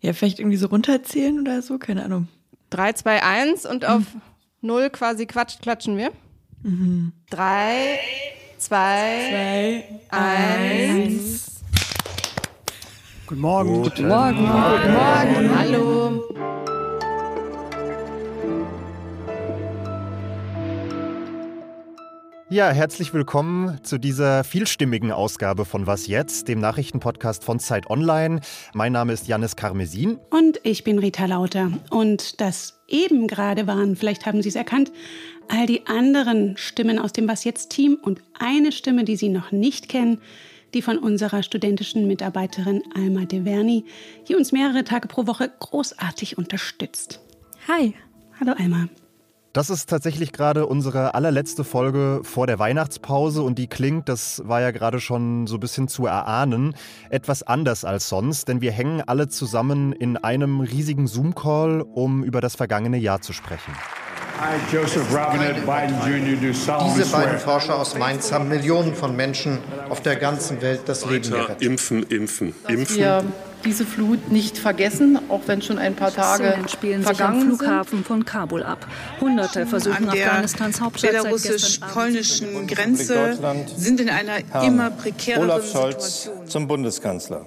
Ja, vielleicht irgendwie so runterzählen oder so, keine Ahnung. 3, 2, 1 und auf 0 quasi quatscht, klatschen wir. 3, 2, 1. Guten Morgen. Guten Morgen. Guten Morgen. Hallo. Ja, herzlich willkommen zu dieser vielstimmigen Ausgabe von Was jetzt, dem Nachrichtenpodcast von Zeit Online. Mein Name ist Janis Karmesin. Und ich bin Rita Lauter. Und das eben gerade waren, vielleicht haben Sie es erkannt, all die anderen Stimmen aus dem Was jetzt Team und eine Stimme, die Sie noch nicht kennen, die von unserer studentischen Mitarbeiterin Alma De Verni, die uns mehrere Tage pro Woche großartig unterstützt. Hi. Hallo Alma. Das ist tatsächlich gerade unsere allerletzte Folge vor der Weihnachtspause und die klingt, das war ja gerade schon so ein bisschen zu erahnen, etwas anders als sonst, denn wir hängen alle zusammen in einem riesigen Zoom-Call, um über das vergangene Jahr zu sprechen. I, Joseph Robinette Biden Jr., Diese beiden. Forscher aus Mainz haben Millionen von Menschen auf der ganzen Welt das Leben gerettet. impfen, impfen, dass impfen. Diese Flut nicht vergessen, auch wenn schon ein paar Tage Szenen spielen sich am vergangen sind. Flughafen von Kabul ab. Hunderte versuchen an der Afghanistans Hauptstadt belarussisch-polnischen Grenze sind in einer immer prekäreren Olaf Scholz Situation. zum Bundeskanzler.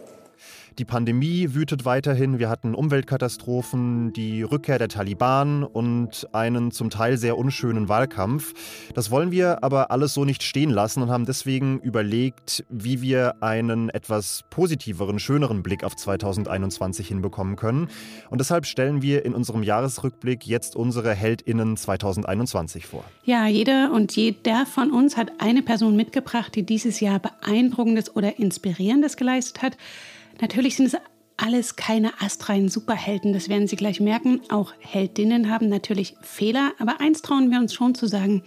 Die Pandemie wütet weiterhin, wir hatten Umweltkatastrophen, die Rückkehr der Taliban und einen zum Teil sehr unschönen Wahlkampf. Das wollen wir aber alles so nicht stehen lassen und haben deswegen überlegt, wie wir einen etwas positiveren, schöneren Blick auf 2021 hinbekommen können. Und deshalb stellen wir in unserem Jahresrückblick jetzt unsere Heldinnen 2021 vor. Ja, jeder und jeder von uns hat eine Person mitgebracht, die dieses Jahr beeindruckendes oder inspirierendes geleistet hat. Natürlich sind es alles keine astreinen Superhelden, das werden Sie gleich merken. Auch Heldinnen haben natürlich Fehler, aber eins trauen wir uns schon zu sagen.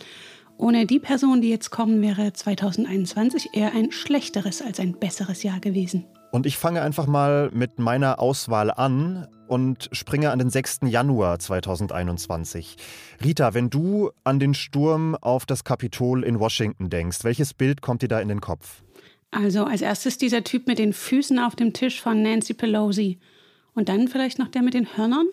Ohne die Person, die jetzt kommen, wäre 2021 eher ein schlechteres als ein besseres Jahr gewesen. Und ich fange einfach mal mit meiner Auswahl an und springe an den 6. Januar 2021. Rita, wenn du an den Sturm auf das Kapitol in Washington denkst, welches Bild kommt dir da in den Kopf? Also als erstes dieser Typ mit den Füßen auf dem Tisch von Nancy Pelosi. Und dann vielleicht noch der mit den Hörnern?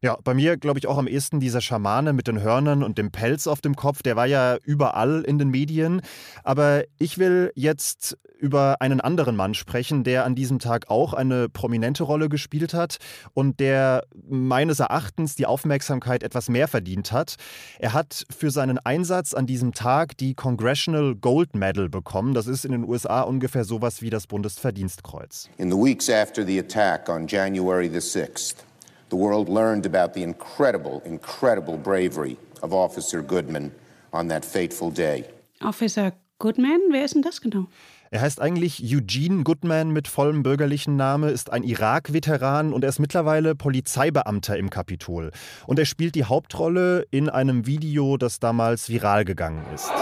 Ja, bei mir glaube ich auch am ehesten dieser Schamane mit den Hörnern und dem Pelz auf dem Kopf, der war ja überall in den Medien. Aber ich will jetzt über einen anderen Mann sprechen, der an diesem Tag auch eine prominente Rolle gespielt hat und der meines Erachtens die Aufmerksamkeit etwas mehr verdient hat. Er hat für seinen Einsatz an diesem Tag die Congressional Gold Medal bekommen. Das ist in den USA ungefähr sowas wie das Bundesverdienstkreuz. In the weeks after the attack on January the 6th, the world learned about the incredible, incredible bravery of Officer Goodman on that fateful day. Officer Goodman, wer ist denn das genau? Er heißt eigentlich Eugene Goodman mit vollem bürgerlichen Name, ist ein Irak-Veteran und er ist mittlerweile Polizeibeamter im Kapitol. Und er spielt die Hauptrolle in einem Video, das damals viral gegangen ist.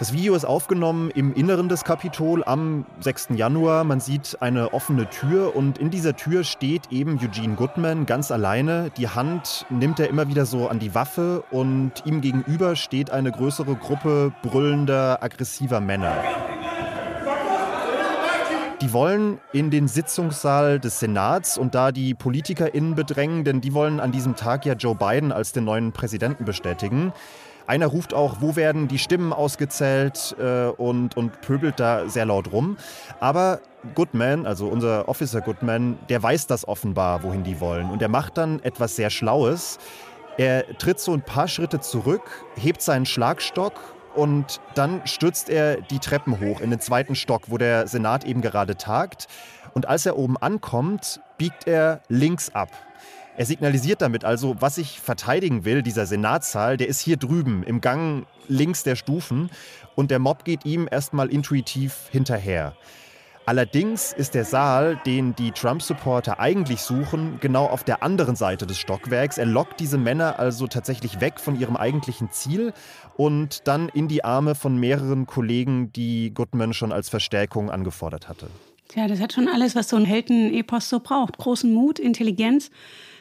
Das Video ist aufgenommen im Inneren des Kapitol am 6. Januar. Man sieht eine offene Tür und in dieser Tür steht eben Eugene Goodman ganz alleine. Die Hand nimmt er immer wieder so an die Waffe und ihm gegenüber steht eine größere Gruppe brüllender, aggressiver Männer. Die wollen in den Sitzungssaal des Senats und da die PolitikerInnen bedrängen, denn die wollen an diesem Tag ja Joe Biden als den neuen Präsidenten bestätigen. Einer ruft auch, wo werden die Stimmen ausgezählt äh, und, und pöbelt da sehr laut rum. Aber Goodman, also unser Officer Goodman, der weiß das offenbar, wohin die wollen. Und er macht dann etwas sehr Schlaues. Er tritt so ein paar Schritte zurück, hebt seinen Schlagstock und dann stürzt er die Treppen hoch in den zweiten Stock, wo der Senat eben gerade tagt. Und als er oben ankommt, biegt er links ab. Er signalisiert damit also, was ich verteidigen will, dieser Senatssaal, der ist hier drüben im Gang links der Stufen und der Mob geht ihm erstmal intuitiv hinterher. Allerdings ist der Saal, den die Trump-Supporter eigentlich suchen, genau auf der anderen Seite des Stockwerks. Er lockt diese Männer also tatsächlich weg von ihrem eigentlichen Ziel und dann in die Arme von mehreren Kollegen, die Goodman schon als Verstärkung angefordert hatte. Tja, das hat schon alles, was so ein Helden-Epos so braucht. Großen Mut, Intelligenz,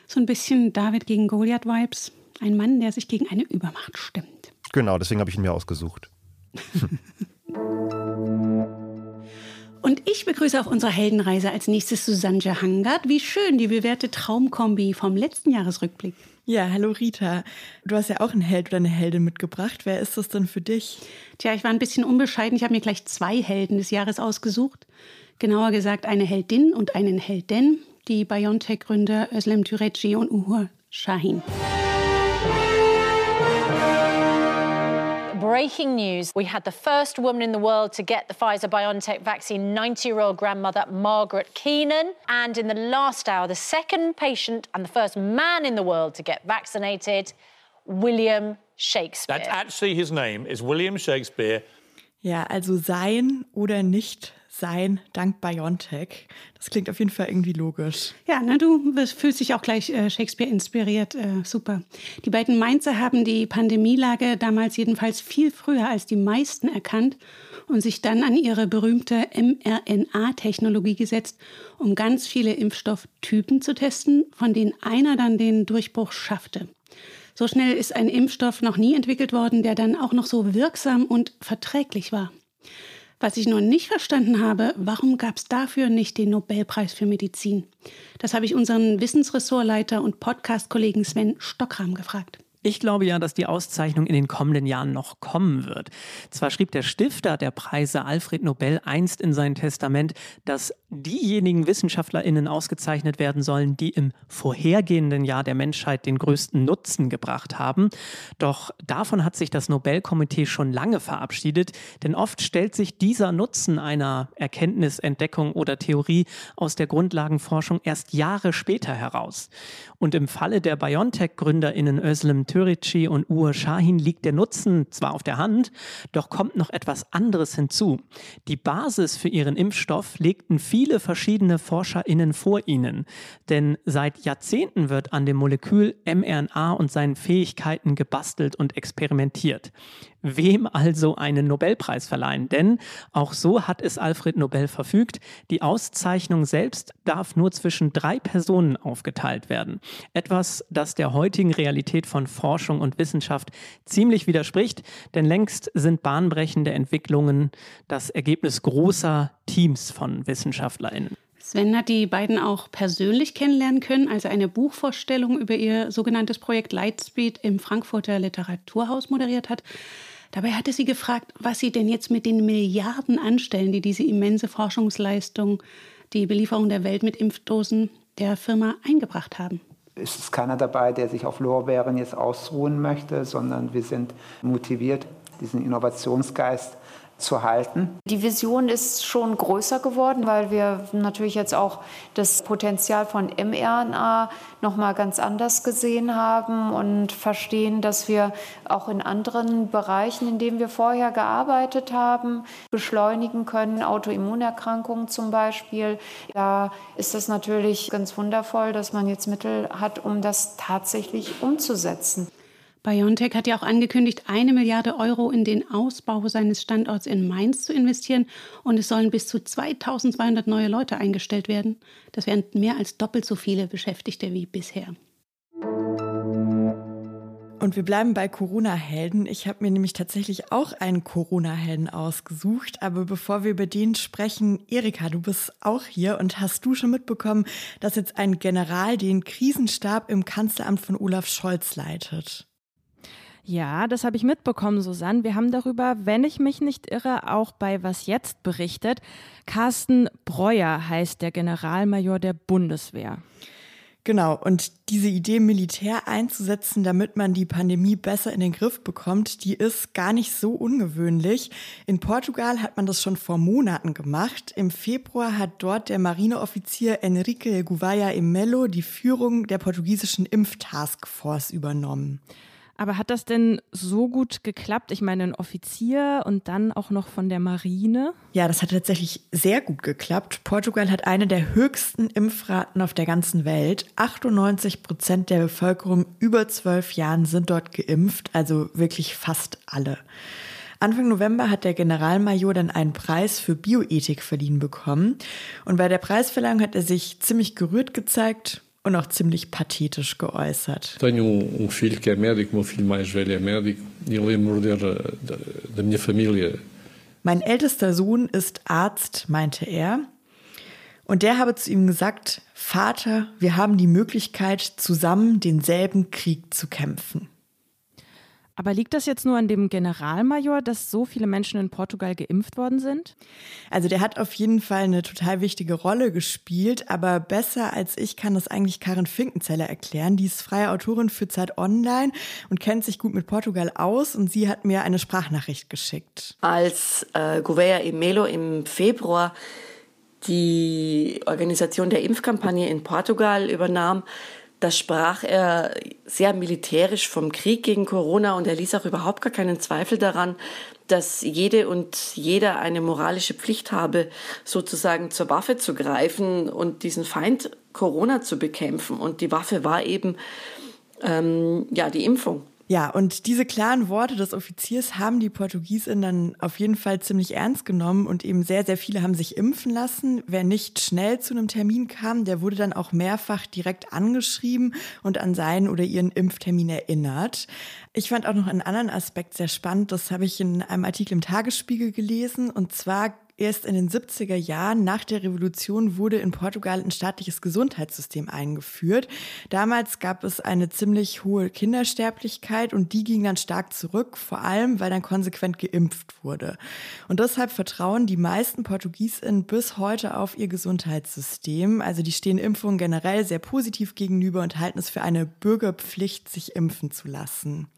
so ein bisschen David gegen Goliath-Vibes. Ein Mann, der sich gegen eine Übermacht stimmt. Genau, deswegen habe ich ihn mir ausgesucht. Und ich begrüße auf unserer Heldenreise als nächstes Susanne Jahangard. Wie schön, die bewährte Traumkombi vom letzten Jahresrückblick. Ja, hallo Rita. Du hast ja auch einen Held oder eine Heldin mitgebracht. Wer ist das denn für dich? Tja, ich war ein bisschen unbescheiden. Ich habe mir gleich zwei Helden des Jahres ausgesucht. Genauer gesagt eine Heldin und einen Helden, die BioNTech-Gründer Özlem Türeci und Uhur Shahin. breaking news. We had the first woman in the world to get the Pfizer BioNTech vaccine, 90 year old grandmother Margaret Keenan. And in the last hour, the second patient and the first man in the world to get vaccinated, William Shakespeare. That's actually his name, is William Shakespeare. Ja, also sein oder nicht sein dank Biontech. Das klingt auf jeden Fall irgendwie logisch. Ja, na, du fühlst dich auch gleich äh, Shakespeare inspiriert. Äh, super. Die beiden Mainzer haben die Pandemielage damals jedenfalls viel früher als die meisten erkannt und sich dann an ihre berühmte mRNA-Technologie gesetzt, um ganz viele Impfstofftypen zu testen, von denen einer dann den Durchbruch schaffte. So schnell ist ein Impfstoff noch nie entwickelt worden, der dann auch noch so wirksam und verträglich war. Was ich noch nicht verstanden habe, warum gab es dafür nicht den Nobelpreis für Medizin? Das habe ich unseren Wissensressortleiter und Podcast-Kollegen Sven Stockram gefragt. Ich glaube ja, dass die Auszeichnung in den kommenden Jahren noch kommen wird. Zwar schrieb der Stifter der Preise Alfred Nobel einst in sein Testament, dass diejenigen Wissenschaftlerinnen ausgezeichnet werden sollen, die im vorhergehenden Jahr der Menschheit den größten Nutzen gebracht haben. Doch davon hat sich das Nobelkomitee schon lange verabschiedet, denn oft stellt sich dieser Nutzen einer Erkenntnis, Entdeckung oder Theorie aus der Grundlagenforschung erst Jahre später heraus. Und im Falle der BioNTech-GründerInnen Özlem Türeci und Uğur Shahin liegt der Nutzen zwar auf der Hand, doch kommt noch etwas anderes hinzu. Die Basis für ihren Impfstoff legten viele verschiedene ForscherInnen vor ihnen. Denn seit Jahrzehnten wird an dem Molekül mRNA und seinen Fähigkeiten gebastelt und experimentiert wem also einen Nobelpreis verleihen. Denn auch so hat es Alfred Nobel verfügt. Die Auszeichnung selbst darf nur zwischen drei Personen aufgeteilt werden. Etwas, das der heutigen Realität von Forschung und Wissenschaft ziemlich widerspricht, denn längst sind bahnbrechende Entwicklungen das Ergebnis großer Teams von WissenschaftlerInnen. Sven hat die beiden auch persönlich kennenlernen können, als er eine Buchvorstellung über ihr sogenanntes Projekt Lightspeed im Frankfurter Literaturhaus moderiert hat. Dabei hatte sie gefragt, was sie denn jetzt mit den Milliarden anstellen, die diese immense Forschungsleistung, die Belieferung der Welt mit Impfdosen der Firma eingebracht haben. Es ist keiner dabei, der sich auf Lorbeeren jetzt ausruhen möchte, sondern wir sind motiviert, diesen Innovationsgeist zu halten. Die Vision ist schon größer geworden, weil wir natürlich jetzt auch das Potenzial von mRNA noch mal ganz anders gesehen haben und verstehen, dass wir auch in anderen Bereichen, in denen wir vorher gearbeitet haben, beschleunigen können, Autoimmunerkrankungen zum Beispiel. Da ist es natürlich ganz wundervoll, dass man jetzt Mittel hat, um das tatsächlich umzusetzen. BioNTech hat ja auch angekündigt, eine Milliarde Euro in den Ausbau seines Standorts in Mainz zu investieren und es sollen bis zu 2200 neue Leute eingestellt werden. Das wären mehr als doppelt so viele Beschäftigte wie bisher. Und wir bleiben bei Corona-Helden. Ich habe mir nämlich tatsächlich auch einen Corona-Helden ausgesucht. Aber bevor wir über den sprechen, Erika, du bist auch hier und hast du schon mitbekommen, dass jetzt ein General den Krisenstab im Kanzleramt von Olaf Scholz leitet? Ja, das habe ich mitbekommen, Susanne. Wir haben darüber, wenn ich mich nicht irre, auch bei Was jetzt berichtet. Carsten Breuer heißt der Generalmajor der Bundeswehr. Genau, und diese Idee, Militär einzusetzen, damit man die Pandemie besser in den Griff bekommt, die ist gar nicht so ungewöhnlich. In Portugal hat man das schon vor Monaten gemacht. Im Februar hat dort der Marineoffizier Enrique Gouveia e Melo die Führung der portugiesischen Impftaskforce übernommen. Aber hat das denn so gut geklappt? Ich meine, ein Offizier und dann auch noch von der Marine? Ja, das hat tatsächlich sehr gut geklappt. Portugal hat eine der höchsten Impfraten auf der ganzen Welt. 98 Prozent der Bevölkerung über zwölf Jahren sind dort geimpft, also wirklich fast alle. Anfang November hat der Generalmajor dann einen Preis für Bioethik verliehen bekommen. Und bei der Preisverleihung hat er sich ziemlich gerührt gezeigt und auch ziemlich pathetisch geäußert. Tenho um, um filho que é médico, meu filho mais velho é médico, e lembro da, da minha família Mein ältester Sohn ist Arzt, meinte er. Und der habe zu ihm gesagt, Vater, wir haben die Möglichkeit, zusammen denselben Krieg zu kämpfen. Aber liegt das jetzt nur an dem Generalmajor, dass so viele Menschen in Portugal geimpft worden sind? Also der hat auf jeden Fall eine total wichtige Rolle gespielt, aber besser als ich kann das eigentlich Karin Finkenzeller erklären. Die ist freie Autorin für Zeit Online und kennt sich gut mit Portugal aus und sie hat mir eine Sprachnachricht geschickt. Als äh, Gouveia e Melo im Februar die Organisation der Impfkampagne in Portugal übernahm, da sprach er sehr militärisch vom Krieg gegen Corona und er ließ auch überhaupt gar keinen Zweifel daran, dass jede und jeder eine moralische Pflicht habe, sozusagen zur Waffe zu greifen und diesen Feind Corona zu bekämpfen. Und die Waffe war eben ähm, ja die Impfung. Ja, und diese klaren Worte des Offiziers haben die Portugiesinnen dann auf jeden Fall ziemlich ernst genommen und eben sehr, sehr viele haben sich impfen lassen. Wer nicht schnell zu einem Termin kam, der wurde dann auch mehrfach direkt angeschrieben und an seinen oder ihren Impftermin erinnert. Ich fand auch noch einen anderen Aspekt sehr spannend. Das habe ich in einem Artikel im Tagesspiegel gelesen. Und zwar Erst in den 70er Jahren nach der Revolution wurde in Portugal ein staatliches Gesundheitssystem eingeführt. Damals gab es eine ziemlich hohe Kindersterblichkeit und die ging dann stark zurück, vor allem weil dann konsequent geimpft wurde. Und deshalb vertrauen die meisten Portugiesinnen bis heute auf ihr Gesundheitssystem. Also die stehen Impfungen generell sehr positiv gegenüber und halten es für eine Bürgerpflicht, sich impfen zu lassen.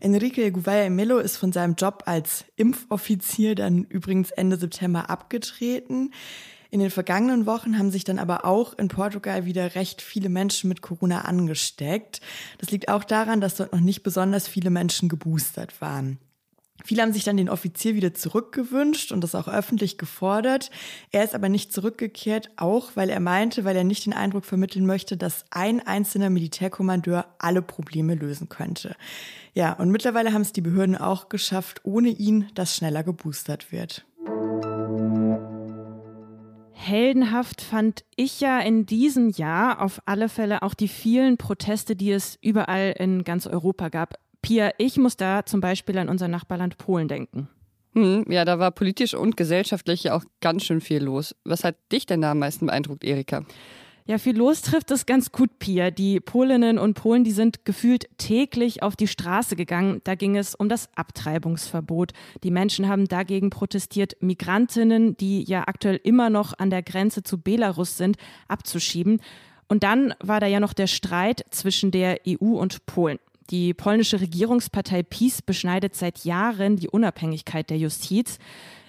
Enrique Gouveia Melo ist von seinem Job als Impfoffizier dann übrigens Ende September abgetreten. In den vergangenen Wochen haben sich dann aber auch in Portugal wieder recht viele Menschen mit Corona angesteckt. Das liegt auch daran, dass dort noch nicht besonders viele Menschen geboostert waren. Viele haben sich dann den Offizier wieder zurückgewünscht und das auch öffentlich gefordert. Er ist aber nicht zurückgekehrt, auch weil er meinte, weil er nicht den Eindruck vermitteln möchte, dass ein einzelner Militärkommandeur alle Probleme lösen könnte. Ja, und mittlerweile haben es die Behörden auch geschafft, ohne ihn, dass schneller geboostert wird. Heldenhaft fand ich ja in diesem Jahr auf alle Fälle auch die vielen Proteste, die es überall in ganz Europa gab. Pia, ich muss da zum Beispiel an unser Nachbarland Polen denken. Hm, ja, da war politisch und gesellschaftlich ja auch ganz schön viel los. Was hat dich denn da am meisten beeindruckt, Erika? Ja, viel los trifft es ganz gut, Pia. Die Polinnen und Polen, die sind gefühlt täglich auf die Straße gegangen. Da ging es um das Abtreibungsverbot. Die Menschen haben dagegen protestiert, Migrantinnen, die ja aktuell immer noch an der Grenze zu Belarus sind, abzuschieben. Und dann war da ja noch der Streit zwischen der EU und Polen. Die polnische Regierungspartei PiS beschneidet seit Jahren die Unabhängigkeit der Justiz.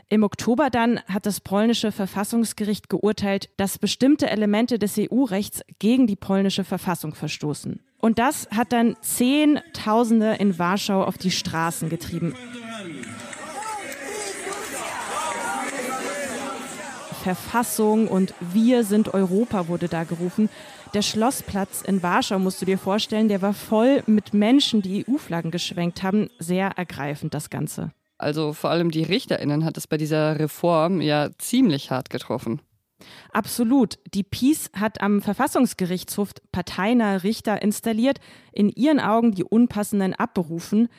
Im Oktober dann hat das polnische Verfassungsgericht geurteilt, dass bestimmte Elemente des EU-Rechts gegen die polnische Verfassung verstoßen. Und das hat dann Zehntausende in Warschau auf die Straßen getrieben. Verfassung und Wir sind Europa wurde da gerufen. Der Schlossplatz in Warschau, musst du dir vorstellen, der war voll mit Menschen, die EU-Flaggen geschwenkt haben. Sehr ergreifend das Ganze. Also vor allem die RichterInnen hat es bei dieser Reform ja ziemlich hart getroffen. Absolut. Die PiS hat am Verfassungsgerichtshof parteinahe Richter installiert, in ihren Augen die Unpassenden abberufen.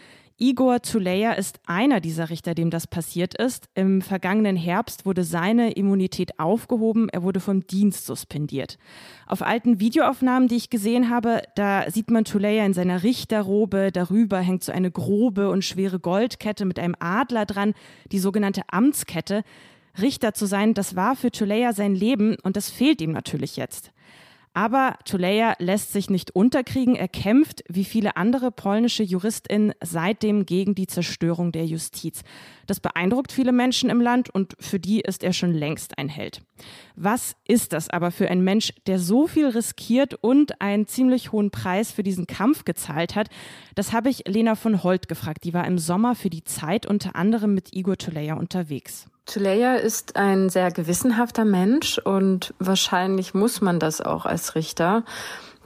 Igor Tuleya ist einer dieser Richter, dem das passiert ist. Im vergangenen Herbst wurde seine Immunität aufgehoben, er wurde vom Dienst suspendiert. Auf alten Videoaufnahmen, die ich gesehen habe, da sieht man Tuleya in seiner Richterrobe, darüber hängt so eine grobe und schwere Goldkette mit einem Adler dran, die sogenannte Amtskette. Richter zu sein, das war für Tuleya sein Leben und das fehlt ihm natürlich jetzt. Aber Tuleya lässt sich nicht unterkriegen. Er kämpft, wie viele andere polnische JuristInnen, seitdem gegen die Zerstörung der Justiz. Das beeindruckt viele Menschen im Land und für die ist er schon längst ein Held. Was ist das aber für ein Mensch, der so viel riskiert und einen ziemlich hohen Preis für diesen Kampf gezahlt hat? Das habe ich Lena von Holt gefragt. Die war im Sommer für die Zeit unter anderem mit Igor Tuleya unterwegs. Tuleya ist ein sehr gewissenhafter Mensch und wahrscheinlich muss man das auch als Richter.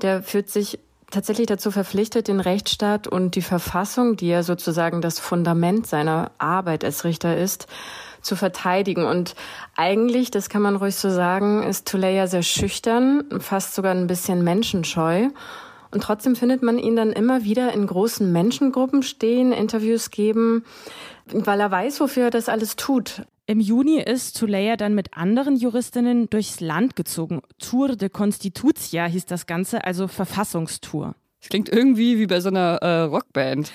Der fühlt sich tatsächlich dazu verpflichtet, den Rechtsstaat und die Verfassung, die ja sozusagen das Fundament seiner Arbeit als Richter ist, zu verteidigen. Und eigentlich, das kann man ruhig so sagen, ist Tuleya sehr schüchtern, fast sogar ein bisschen menschenscheu. Und trotzdem findet man ihn dann immer wieder in großen Menschengruppen stehen, Interviews geben, weil er weiß, wofür er das alles tut. Im Juni ist Tuleya dann mit anderen Juristinnen durchs Land gezogen. Tour de Constitutia hieß das Ganze, also Verfassungstour. Das klingt irgendwie wie bei so einer äh, Rockband.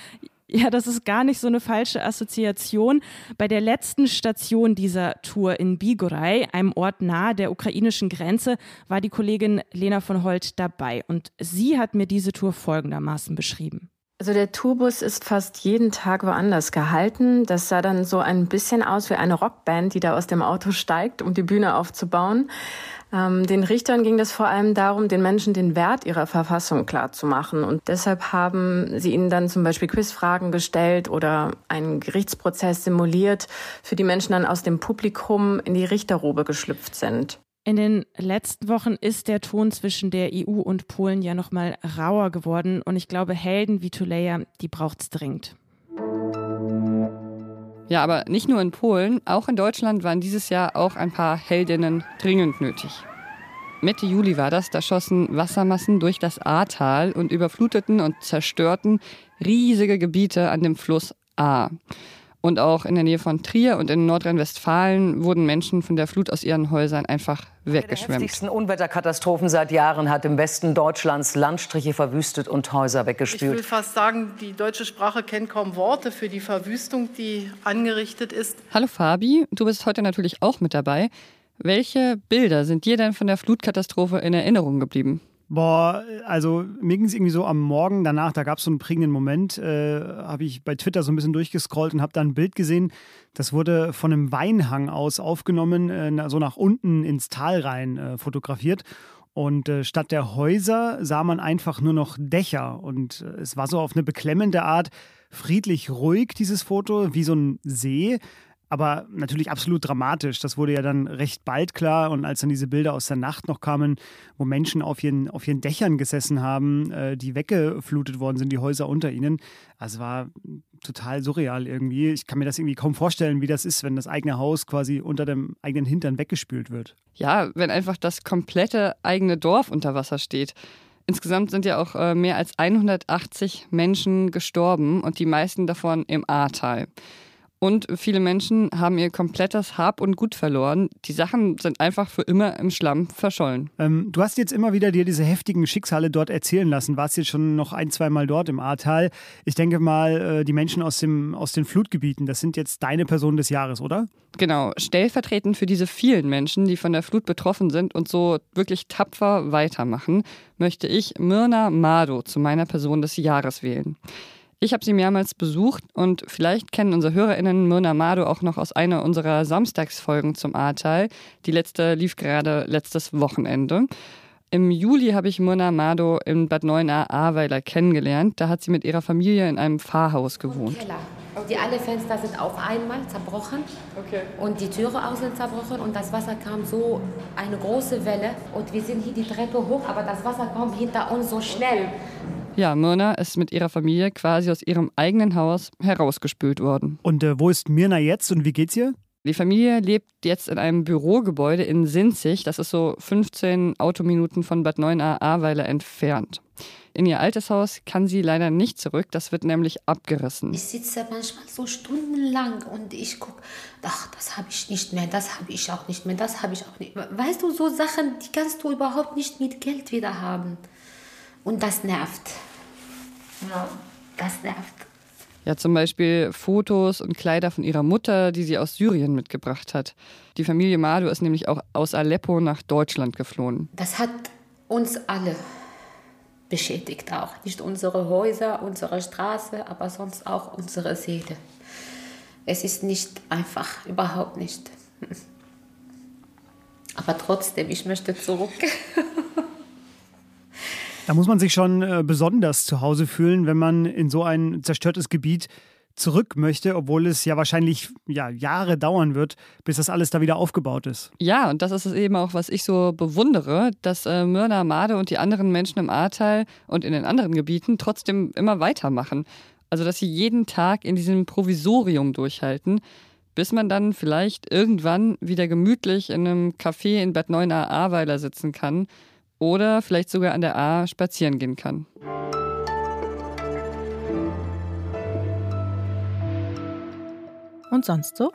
Ja, das ist gar nicht so eine falsche Assoziation. Bei der letzten Station dieser Tour in Bigoraj, einem Ort nahe der ukrainischen Grenze, war die Kollegin Lena von Holt dabei. Und sie hat mir diese Tour folgendermaßen beschrieben. Also der Tourbus ist fast jeden Tag woanders gehalten. Das sah dann so ein bisschen aus wie eine Rockband, die da aus dem Auto steigt, um die Bühne aufzubauen. Ähm, den Richtern ging es vor allem darum, den Menschen den Wert ihrer Verfassung klarzumachen. Und deshalb haben sie ihnen dann zum Beispiel Quizfragen gestellt oder einen Gerichtsprozess simuliert, für die Menschen dann aus dem Publikum in die Richterrobe geschlüpft sind. In den letzten Wochen ist der Ton zwischen der EU und Polen ja noch mal rauer geworden und ich glaube, Helden wie Tuleya, die braucht's dringend. Ja, aber nicht nur in Polen, auch in Deutschland waren dieses Jahr auch ein paar Heldinnen dringend nötig. Mitte Juli war das, da schossen Wassermassen durch das Ahrtal und überfluteten und zerstörten riesige Gebiete an dem Fluss Ahr. Und auch in der Nähe von Trier und in Nordrhein-Westfalen wurden Menschen von der Flut aus ihren Häusern einfach weggeschwemmt. Eine der heftigsten Unwetterkatastrophen seit Jahren hat im Westen Deutschlands Landstriche verwüstet und Häuser weggespült. Ich will fast sagen, die deutsche Sprache kennt kaum Worte für die Verwüstung, die angerichtet ist. Hallo Fabi, du bist heute natürlich auch mit dabei. Welche Bilder sind dir denn von der Flutkatastrophe in Erinnerung geblieben? Boah, also mir ging es irgendwie so am Morgen danach, da gab es so einen prägenden Moment, äh, habe ich bei Twitter so ein bisschen durchgescrollt und habe da ein Bild gesehen, das wurde von einem Weinhang aus aufgenommen, äh, so nach unten ins Tal rein äh, fotografiert. Und äh, statt der Häuser sah man einfach nur noch Dächer. Und äh, es war so auf eine beklemmende Art friedlich ruhig, dieses Foto, wie so ein See aber natürlich absolut dramatisch. Das wurde ja dann recht bald klar. Und als dann diese Bilder aus der Nacht noch kamen, wo Menschen auf ihren, auf ihren Dächern gesessen haben, äh, die weggeflutet worden sind, die Häuser unter ihnen, also war total surreal irgendwie. Ich kann mir das irgendwie kaum vorstellen, wie das ist, wenn das eigene Haus quasi unter dem eigenen Hintern weggespült wird. Ja, wenn einfach das komplette eigene Dorf unter Wasser steht. Insgesamt sind ja auch äh, mehr als 180 Menschen gestorben und die meisten davon im Ahrtal. Und viele Menschen haben ihr komplettes Hab und Gut verloren. Die Sachen sind einfach für immer im Schlamm verschollen. Ähm, du hast jetzt immer wieder dir diese heftigen Schicksale dort erzählen lassen. Warst jetzt schon noch ein, zwei Mal dort im Ahrtal. Ich denke mal, äh, die Menschen aus, dem, aus den Flutgebieten, das sind jetzt deine Person des Jahres, oder? Genau. Stellvertretend für diese vielen Menschen, die von der Flut betroffen sind und so wirklich tapfer weitermachen, möchte ich Myrna Mado zu meiner Person des Jahres wählen. Ich habe sie mehrmals besucht und vielleicht kennen unsere HörerInnen Myrna Mado auch noch aus einer unserer Samstagsfolgen zum Ahrtal. Die letzte lief gerade letztes Wochenende. Im Juli habe ich Myrna Mado in Bad Neuenahr-Ahrweiler kennengelernt. Da hat sie mit ihrer Familie in einem Pfarrhaus gewohnt. Die alle Fenster sind auf einmal zerbrochen okay. und die Türe auch sind zerbrochen und das Wasser kam so eine große Welle und wir sind hier die Treppe hoch, aber das Wasser kommt hinter uns so schnell. Ja, Myrna ist mit ihrer Familie quasi aus ihrem eigenen Haus herausgespült worden. Und äh, wo ist Mirna jetzt und wie geht's ihr? Die Familie lebt jetzt in einem Bürogebäude in Sinzig. Das ist so 15 Autominuten von Bad Neuenahr-Ahrweiler entfernt. In ihr altes Haus kann sie leider nicht zurück. Das wird nämlich abgerissen. Ich sitze manchmal so stundenlang und ich gucke, ach, das habe ich nicht mehr, das habe ich auch nicht mehr, das habe ich auch nicht mehr. Weißt du, so Sachen, die kannst du überhaupt nicht mit Geld wieder haben. Und das nervt. Ja, das nervt. Ja, zum Beispiel Fotos und Kleider von ihrer Mutter, die sie aus Syrien mitgebracht hat. Die Familie Madu ist nämlich auch aus Aleppo nach Deutschland geflohen. Das hat uns alle beschädigt auch. Nicht unsere Häuser, unsere Straße, aber sonst auch unsere Seele. Es ist nicht einfach, überhaupt nicht. Aber trotzdem, ich möchte zurück. Da muss man sich schon äh, besonders zu Hause fühlen, wenn man in so ein zerstörtes Gebiet zurück möchte, obwohl es ja wahrscheinlich ja, Jahre dauern wird, bis das alles da wieder aufgebaut ist. Ja, und das ist es eben auch, was ich so bewundere, dass äh, Myrna Made und die anderen Menschen im Ahrtal und in den anderen Gebieten trotzdem immer weitermachen. Also, dass sie jeden Tag in diesem Provisorium durchhalten, bis man dann vielleicht irgendwann wieder gemütlich in einem Café in Bad Neuenahr-Ahrweiler sitzen kann oder vielleicht sogar an der A spazieren gehen kann. Und sonst so?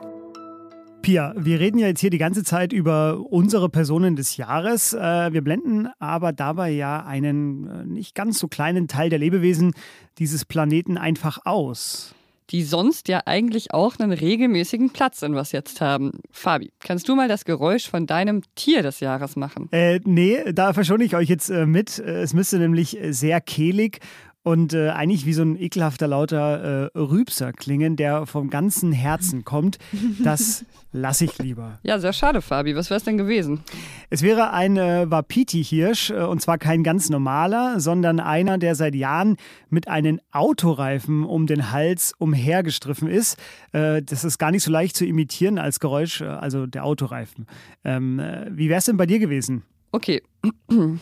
Pia, wir reden ja jetzt hier die ganze Zeit über unsere Personen des Jahres. Äh, wir blenden aber dabei ja einen äh, nicht ganz so kleinen Teil der Lebewesen dieses Planeten einfach aus. Die sonst ja eigentlich auch einen regelmäßigen Platz in was jetzt haben. Fabi, kannst du mal das Geräusch von deinem Tier des Jahres machen? Äh, nee, da verschone ich euch jetzt äh, mit. Es müsste nämlich sehr kehlig und äh, eigentlich wie so ein ekelhafter lauter äh, Rübser klingen, der vom ganzen Herzen kommt. Das lasse ich lieber. Ja, sehr schade, Fabi. Was wäre es denn gewesen? Es wäre ein äh, Wapiti-Hirsch äh, und zwar kein ganz normaler, sondern einer, der seit Jahren mit einem Autoreifen um den Hals umhergestriffen ist. Äh, das ist gar nicht so leicht zu imitieren als Geräusch, äh, also der Autoreifen. Ähm, äh, wie wäre es denn bei dir gewesen? Okay.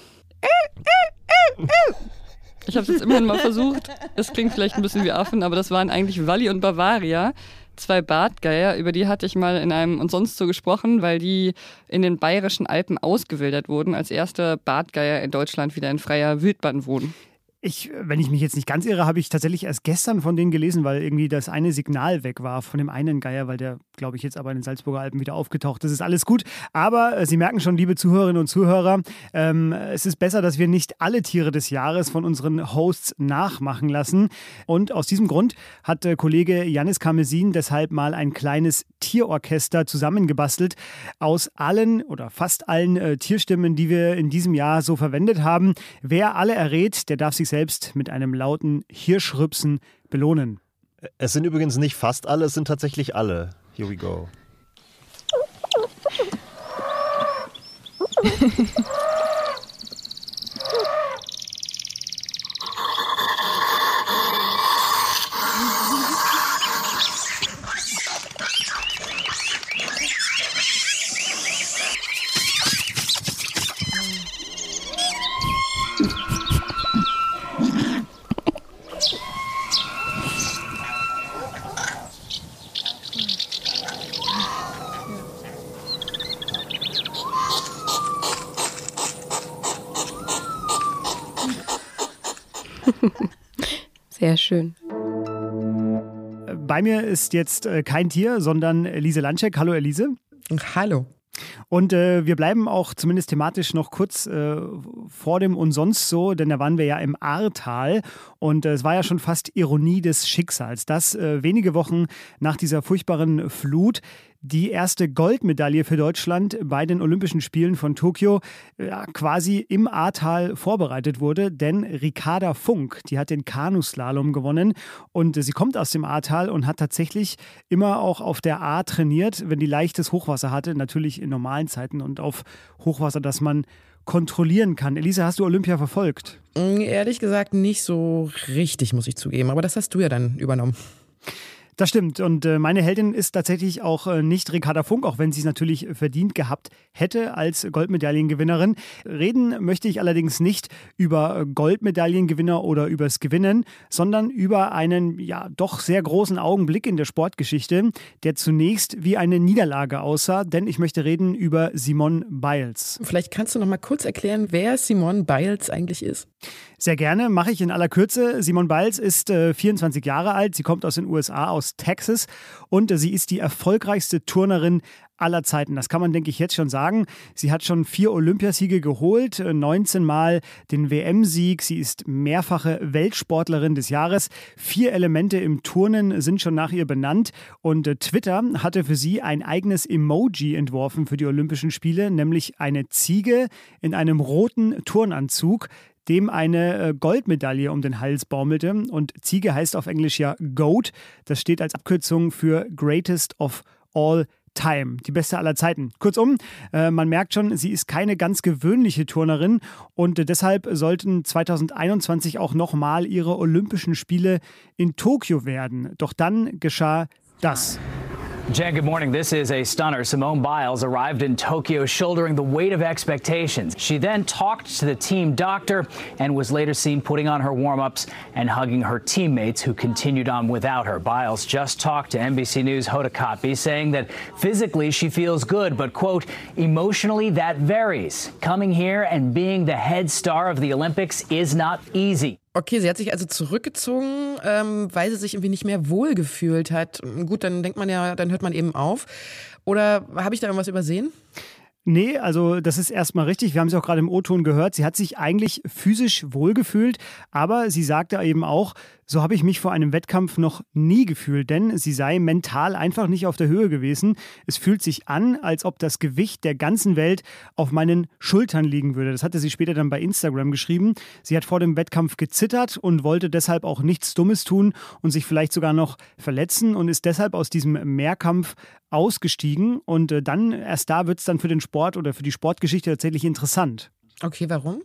Ich habe es jetzt immerhin mal versucht. Es klingt vielleicht ein bisschen wie Affen, aber das waren eigentlich Walli und Bavaria. Zwei Bartgeier, über die hatte ich mal in einem und sonst so gesprochen, weil die in den bayerischen Alpen ausgewildert wurden, als erste Bartgeier in Deutschland wieder in freier Wildbahn wohnen. Ich, wenn ich mich jetzt nicht ganz irre, habe ich tatsächlich erst gestern von denen gelesen, weil irgendwie das eine Signal weg war von dem einen Geier, weil der, glaube ich, jetzt aber in den Salzburger Alpen wieder aufgetaucht ist. Ist alles gut. Aber äh, Sie merken schon, liebe Zuhörerinnen und Zuhörer, ähm, es ist besser, dass wir nicht alle Tiere des Jahres von unseren Hosts nachmachen lassen. Und aus diesem Grund hat äh, Kollege Janis Kamesin deshalb mal ein kleines Tierorchester zusammengebastelt aus allen oder fast allen äh, Tierstimmen, die wir in diesem Jahr so verwendet haben. Wer alle errät, der darf sich selbst mit einem lauten Hirschrüpsen belohnen. Es sind übrigens nicht fast alle, es sind tatsächlich alle. Here we go. schön. Bei mir ist jetzt äh, kein Tier, sondern Elise Landschek. Hallo Elise. Hallo. Und äh, wir bleiben auch zumindest thematisch noch kurz äh, vor dem und sonst so, denn da waren wir ja im Ahrtal und äh, es war ja schon fast Ironie des Schicksals, dass äh, wenige Wochen nach dieser furchtbaren Flut die erste Goldmedaille für Deutschland bei den Olympischen Spielen von Tokio ja, quasi im Ahrtal vorbereitet wurde. Denn Ricarda Funk, die hat den Kanuslalom gewonnen und sie kommt aus dem Ahrtal und hat tatsächlich immer auch auf der Ahr trainiert, wenn die leichtes Hochwasser hatte, natürlich in normalen Zeiten und auf Hochwasser, das man kontrollieren kann. Elisa, hast du Olympia verfolgt? Ehrlich gesagt nicht so richtig, muss ich zugeben. Aber das hast du ja dann übernommen. Das stimmt. Und äh, meine Heldin ist tatsächlich auch äh, nicht Ricarda Funk, auch wenn sie es natürlich verdient gehabt hätte als Goldmedaillengewinnerin. Reden möchte ich allerdings nicht über Goldmedaillengewinner oder übers Gewinnen, sondern über einen ja doch sehr großen Augenblick in der Sportgeschichte, der zunächst wie eine Niederlage aussah, denn ich möchte reden über Simone Biles. Vielleicht kannst du noch mal kurz erklären, wer Simone Biles eigentlich ist. Sehr gerne, mache ich in aller Kürze. Simone Biles ist äh, 24 Jahre alt, sie kommt aus den USA, aus Texas und sie ist die erfolgreichste Turnerin aller Zeiten. Das kann man, denke ich, jetzt schon sagen. Sie hat schon vier Olympiasiege geholt, 19 äh, Mal den WM-Sieg. Sie ist mehrfache Weltsportlerin des Jahres. Vier Elemente im Turnen sind schon nach ihr benannt. Und äh, Twitter hatte für sie ein eigenes Emoji entworfen für die Olympischen Spiele, nämlich eine Ziege in einem roten Turnanzug dem eine äh, Goldmedaille um den Hals baumelte. Und Ziege heißt auf Englisch ja Goat. Das steht als Abkürzung für Greatest of All Time, die beste aller Zeiten. Kurzum, äh, man merkt schon, sie ist keine ganz gewöhnliche Turnerin und äh, deshalb sollten 2021 auch nochmal ihre Olympischen Spiele in Tokio werden. Doch dann geschah das. Jen, good morning. This is a stunner. Simone Biles arrived in Tokyo shouldering the weight of expectations. She then talked to the team doctor and was later seen putting on her warm ups and hugging her teammates who continued on without her. Biles just talked to NBC News' Hoda Kotb, saying that physically she feels good, but, quote, emotionally that varies. Coming here and being the head star of the Olympics is not easy. Okay, sie hat sich also zurückgezogen, ähm, weil sie sich irgendwie nicht mehr wohlgefühlt hat. Gut, dann denkt man ja, dann hört man eben auf. Oder habe ich da irgendwas übersehen? Nee, also das ist erstmal richtig. Wir haben sie auch gerade im O-Ton gehört. Sie hat sich eigentlich physisch wohlgefühlt, aber sie sagte eben auch, so habe ich mich vor einem Wettkampf noch nie gefühlt, denn sie sei mental einfach nicht auf der Höhe gewesen. Es fühlt sich an, als ob das Gewicht der ganzen Welt auf meinen Schultern liegen würde. Das hatte sie später dann bei Instagram geschrieben. Sie hat vor dem Wettkampf gezittert und wollte deshalb auch nichts Dummes tun und sich vielleicht sogar noch verletzen und ist deshalb aus diesem Mehrkampf ausgestiegen. Und äh, dann, erst da wird es dann für den Sport oder für die Sportgeschichte tatsächlich interessant. Okay, warum?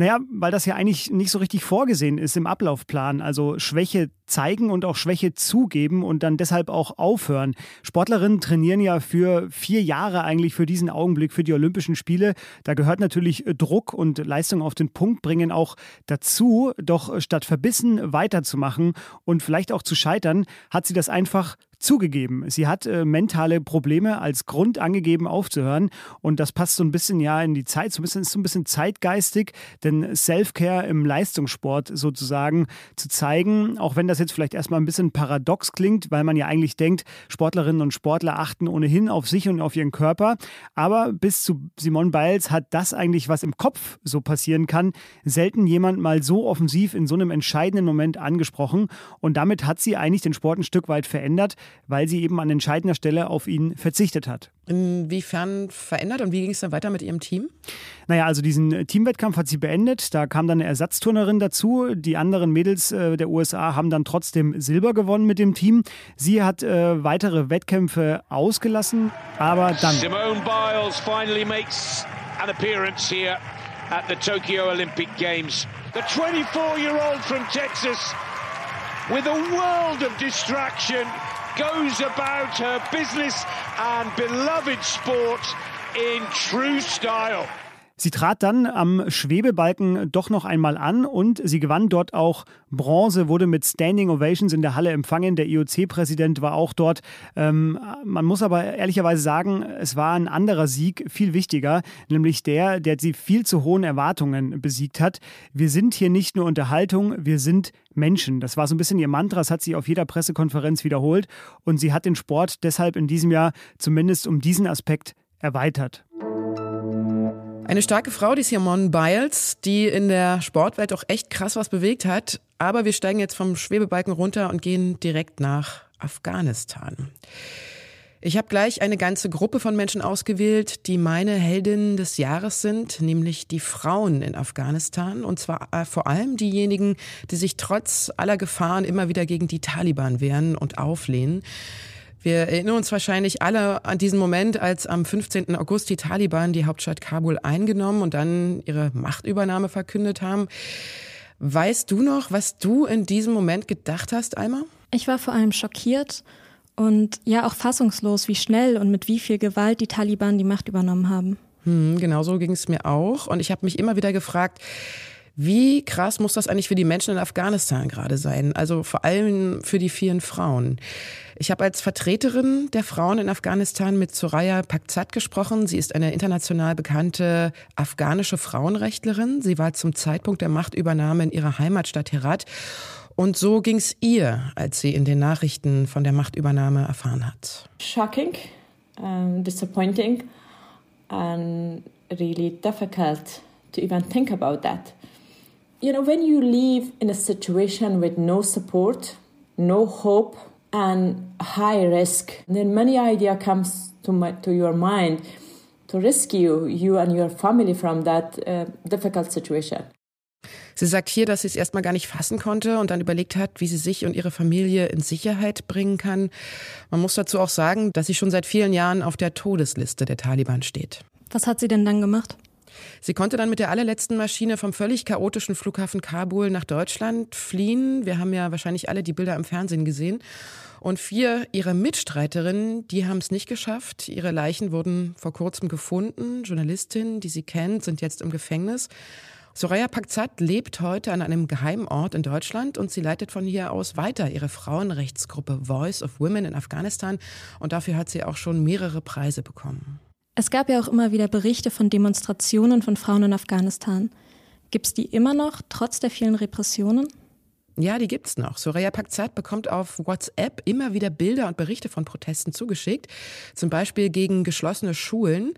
Naja, weil das ja eigentlich nicht so richtig vorgesehen ist im Ablaufplan. Also Schwäche zeigen und auch Schwäche zugeben und dann deshalb auch aufhören. Sportlerinnen trainieren ja für vier Jahre eigentlich für diesen Augenblick, für die Olympischen Spiele. Da gehört natürlich Druck und Leistung auf den Punkt bringen auch dazu. Doch statt verbissen weiterzumachen und vielleicht auch zu scheitern, hat sie das einfach zugegeben. Sie hat äh, mentale Probleme als Grund angegeben, aufzuhören. Und das passt so ein bisschen ja in die Zeit, so ein bisschen, ist so ein bisschen zeitgeistig, denn Self-Care im Leistungssport sozusagen zu zeigen, auch wenn das jetzt vielleicht erstmal ein bisschen paradox klingt, weil man ja eigentlich denkt, Sportlerinnen und Sportler achten ohnehin auf sich und auf ihren Körper. Aber bis zu Simone Biles hat das eigentlich, was im Kopf so passieren kann, selten jemand mal so offensiv in so einem entscheidenden Moment angesprochen. Und damit hat sie eigentlich den Sport ein Stück weit verändert weil sie eben an entscheidender Stelle auf ihn verzichtet hat. Inwiefern verändert und wie ging es dann weiter mit ihrem Team? Naja, also diesen Teamwettkampf hat sie beendet. Da kam dann eine Ersatzturnerin dazu. Die anderen Mädels äh, der USA haben dann trotzdem Silber gewonnen mit dem Team. Sie hat äh, weitere Wettkämpfe ausgelassen, aber dann. Simone Biles finally makes an appearance here at the Tokyo Olympic Games. The 24-year-old from Texas with a world of distraction goes about her business and beloved sport in true style. Sie trat dann am Schwebebalken doch noch einmal an und sie gewann dort auch Bronze, wurde mit Standing Ovations in der Halle empfangen. Der IOC-Präsident war auch dort. Ähm, man muss aber ehrlicherweise sagen, es war ein anderer Sieg, viel wichtiger, nämlich der, der sie viel zu hohen Erwartungen besiegt hat. Wir sind hier nicht nur Unterhaltung, wir sind Menschen. Das war so ein bisschen ihr Mantra, das hat sie auf jeder Pressekonferenz wiederholt und sie hat den Sport deshalb in diesem Jahr zumindest um diesen Aspekt erweitert. Eine starke Frau, die Simone Biles, die in der Sportwelt auch echt krass was bewegt hat. Aber wir steigen jetzt vom Schwebebalken runter und gehen direkt nach Afghanistan. Ich habe gleich eine ganze Gruppe von Menschen ausgewählt, die meine Heldinnen des Jahres sind, nämlich die Frauen in Afghanistan. Und zwar äh, vor allem diejenigen, die sich trotz aller Gefahren immer wieder gegen die Taliban wehren und auflehnen. Wir erinnern uns wahrscheinlich alle an diesen Moment, als am 15. August die Taliban die Hauptstadt Kabul eingenommen und dann ihre Machtübernahme verkündet haben. Weißt du noch, was du in diesem Moment gedacht hast, Alma? Ich war vor allem schockiert und ja auch fassungslos, wie schnell und mit wie viel Gewalt die Taliban die Macht übernommen haben. Hm, genau so ging es mir auch. Und ich habe mich immer wieder gefragt, wie krass muss das eigentlich für die Menschen in Afghanistan gerade sein? Also vor allem für die vielen Frauen. Ich habe als Vertreterin der Frauen in Afghanistan mit Soraya Pakzat gesprochen. Sie ist eine international bekannte afghanische Frauenrechtlerin. Sie war zum Zeitpunkt der Machtübernahme in ihrer Heimatstadt Herat. Und so ging es ihr, als sie in den Nachrichten von der Machtübernahme erfahren hat. Shocking, um, disappointing and really difficult to even think about that. You know, when you live in a situation with no support, no hope, and high risk, then many idea comes to my, to your mind to rescue you and your family from that uh, difficult situation. Sie sagt hier, dass sie es erstmal gar nicht fassen konnte und dann überlegt hat, wie sie sich und ihre Familie in Sicherheit bringen kann. Man muss dazu auch sagen, dass sie schon seit vielen Jahren auf der Todesliste der Taliban steht. Was hat sie denn dann gemacht? Sie konnte dann mit der allerletzten Maschine vom völlig chaotischen Flughafen Kabul nach Deutschland fliehen. Wir haben ja wahrscheinlich alle die Bilder im Fernsehen gesehen. Und vier ihrer Mitstreiterinnen, die haben es nicht geschafft. Ihre Leichen wurden vor kurzem gefunden. Journalistinnen, die sie kennt, sind jetzt im Gefängnis. Soraya Pakzat lebt heute an einem geheimen Ort in Deutschland und sie leitet von hier aus weiter ihre Frauenrechtsgruppe Voice of Women in Afghanistan und dafür hat sie auch schon mehrere Preise bekommen. Es gab ja auch immer wieder Berichte von Demonstrationen von Frauen in Afghanistan. Gibt es die immer noch, trotz der vielen Repressionen? Ja, die gibt's noch. Soraya Pakzat bekommt auf WhatsApp immer wieder Bilder und Berichte von Protesten zugeschickt, zum Beispiel gegen geschlossene Schulen.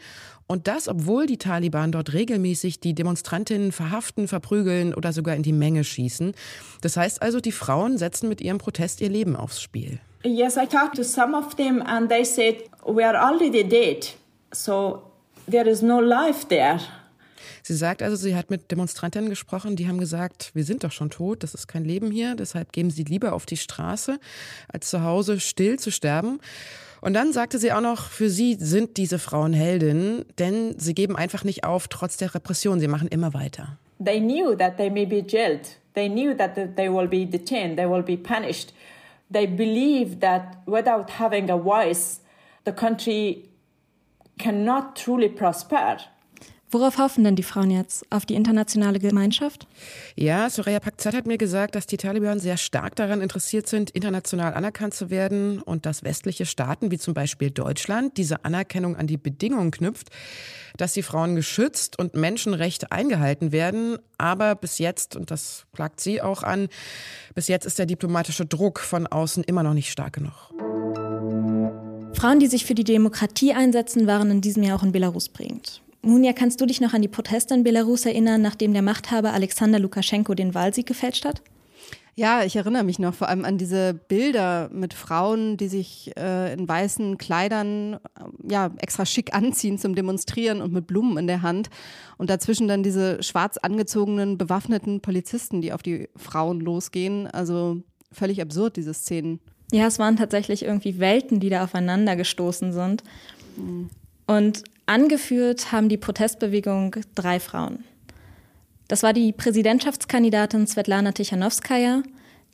Und das, obwohl die Taliban dort regelmäßig die Demonstrantinnen verhaften, verprügeln oder sogar in die Menge schießen. Das heißt also, die Frauen setzen mit ihrem Protest ihr Leben aufs Spiel. Yes, I talked to some of them and they said, we are already dead, so there is no life there. Sie sagt also, sie hat mit Demonstrantinnen gesprochen, die haben gesagt, wir sind doch schon tot, das ist kein Leben hier, deshalb geben sie lieber auf die Straße, als zu Hause still zu sterben. Und dann sagte sie auch noch, für sie sind diese Frauen Heldinnen, denn sie geben einfach nicht auf, trotz der Repression, sie machen immer weiter. They knew that they may be jailed. They knew that they will be detained, they will be punished. They believe that without having a voice, the country cannot truly prosper. Worauf hoffen denn die Frauen jetzt? Auf die internationale Gemeinschaft? Ja, Soraya Pakzat hat mir gesagt, dass die Taliban sehr stark daran interessiert sind, international anerkannt zu werden und dass westliche Staaten wie zum Beispiel Deutschland diese Anerkennung an die Bedingung knüpft, dass die Frauen geschützt und Menschenrechte eingehalten werden. Aber bis jetzt, und das plagt sie auch an, bis jetzt ist der diplomatische Druck von außen immer noch nicht stark genug. Frauen, die sich für die Demokratie einsetzen, waren in diesem Jahr auch in Belarus prägend. Munja, kannst du dich noch an die Proteste in Belarus erinnern, nachdem der Machthaber Alexander Lukaschenko den Wahlsieg gefälscht hat? Ja, ich erinnere mich noch vor allem an diese Bilder mit Frauen, die sich äh, in weißen Kleidern ja, extra schick anziehen zum Demonstrieren und mit Blumen in der Hand. Und dazwischen dann diese schwarz angezogenen, bewaffneten Polizisten, die auf die Frauen losgehen. Also völlig absurd, diese Szenen. Ja, es waren tatsächlich irgendwie Welten, die da aufeinander gestoßen sind. Mhm. Und angeführt haben die Protestbewegung drei Frauen. Das war die Präsidentschaftskandidatin Svetlana Tichanowskaja,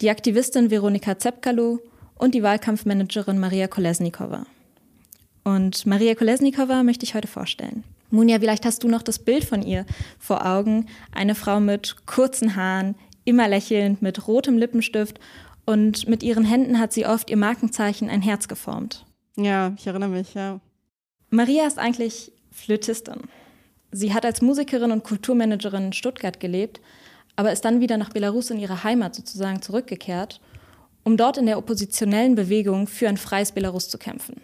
die Aktivistin Veronika Zepkalo und die Wahlkampfmanagerin Maria Kolesnikova. Und Maria Kolesnikova möchte ich heute vorstellen. Munja, vielleicht hast du noch das Bild von ihr vor Augen. Eine Frau mit kurzen Haaren, immer lächelnd, mit rotem Lippenstift und mit ihren Händen hat sie oft ihr Markenzeichen ein Herz geformt. Ja, ich erinnere mich, ja. Maria ist eigentlich Flötistin. Sie hat als Musikerin und Kulturmanagerin in Stuttgart gelebt, aber ist dann wieder nach Belarus in ihre Heimat sozusagen zurückgekehrt, um dort in der oppositionellen Bewegung für ein freies Belarus zu kämpfen.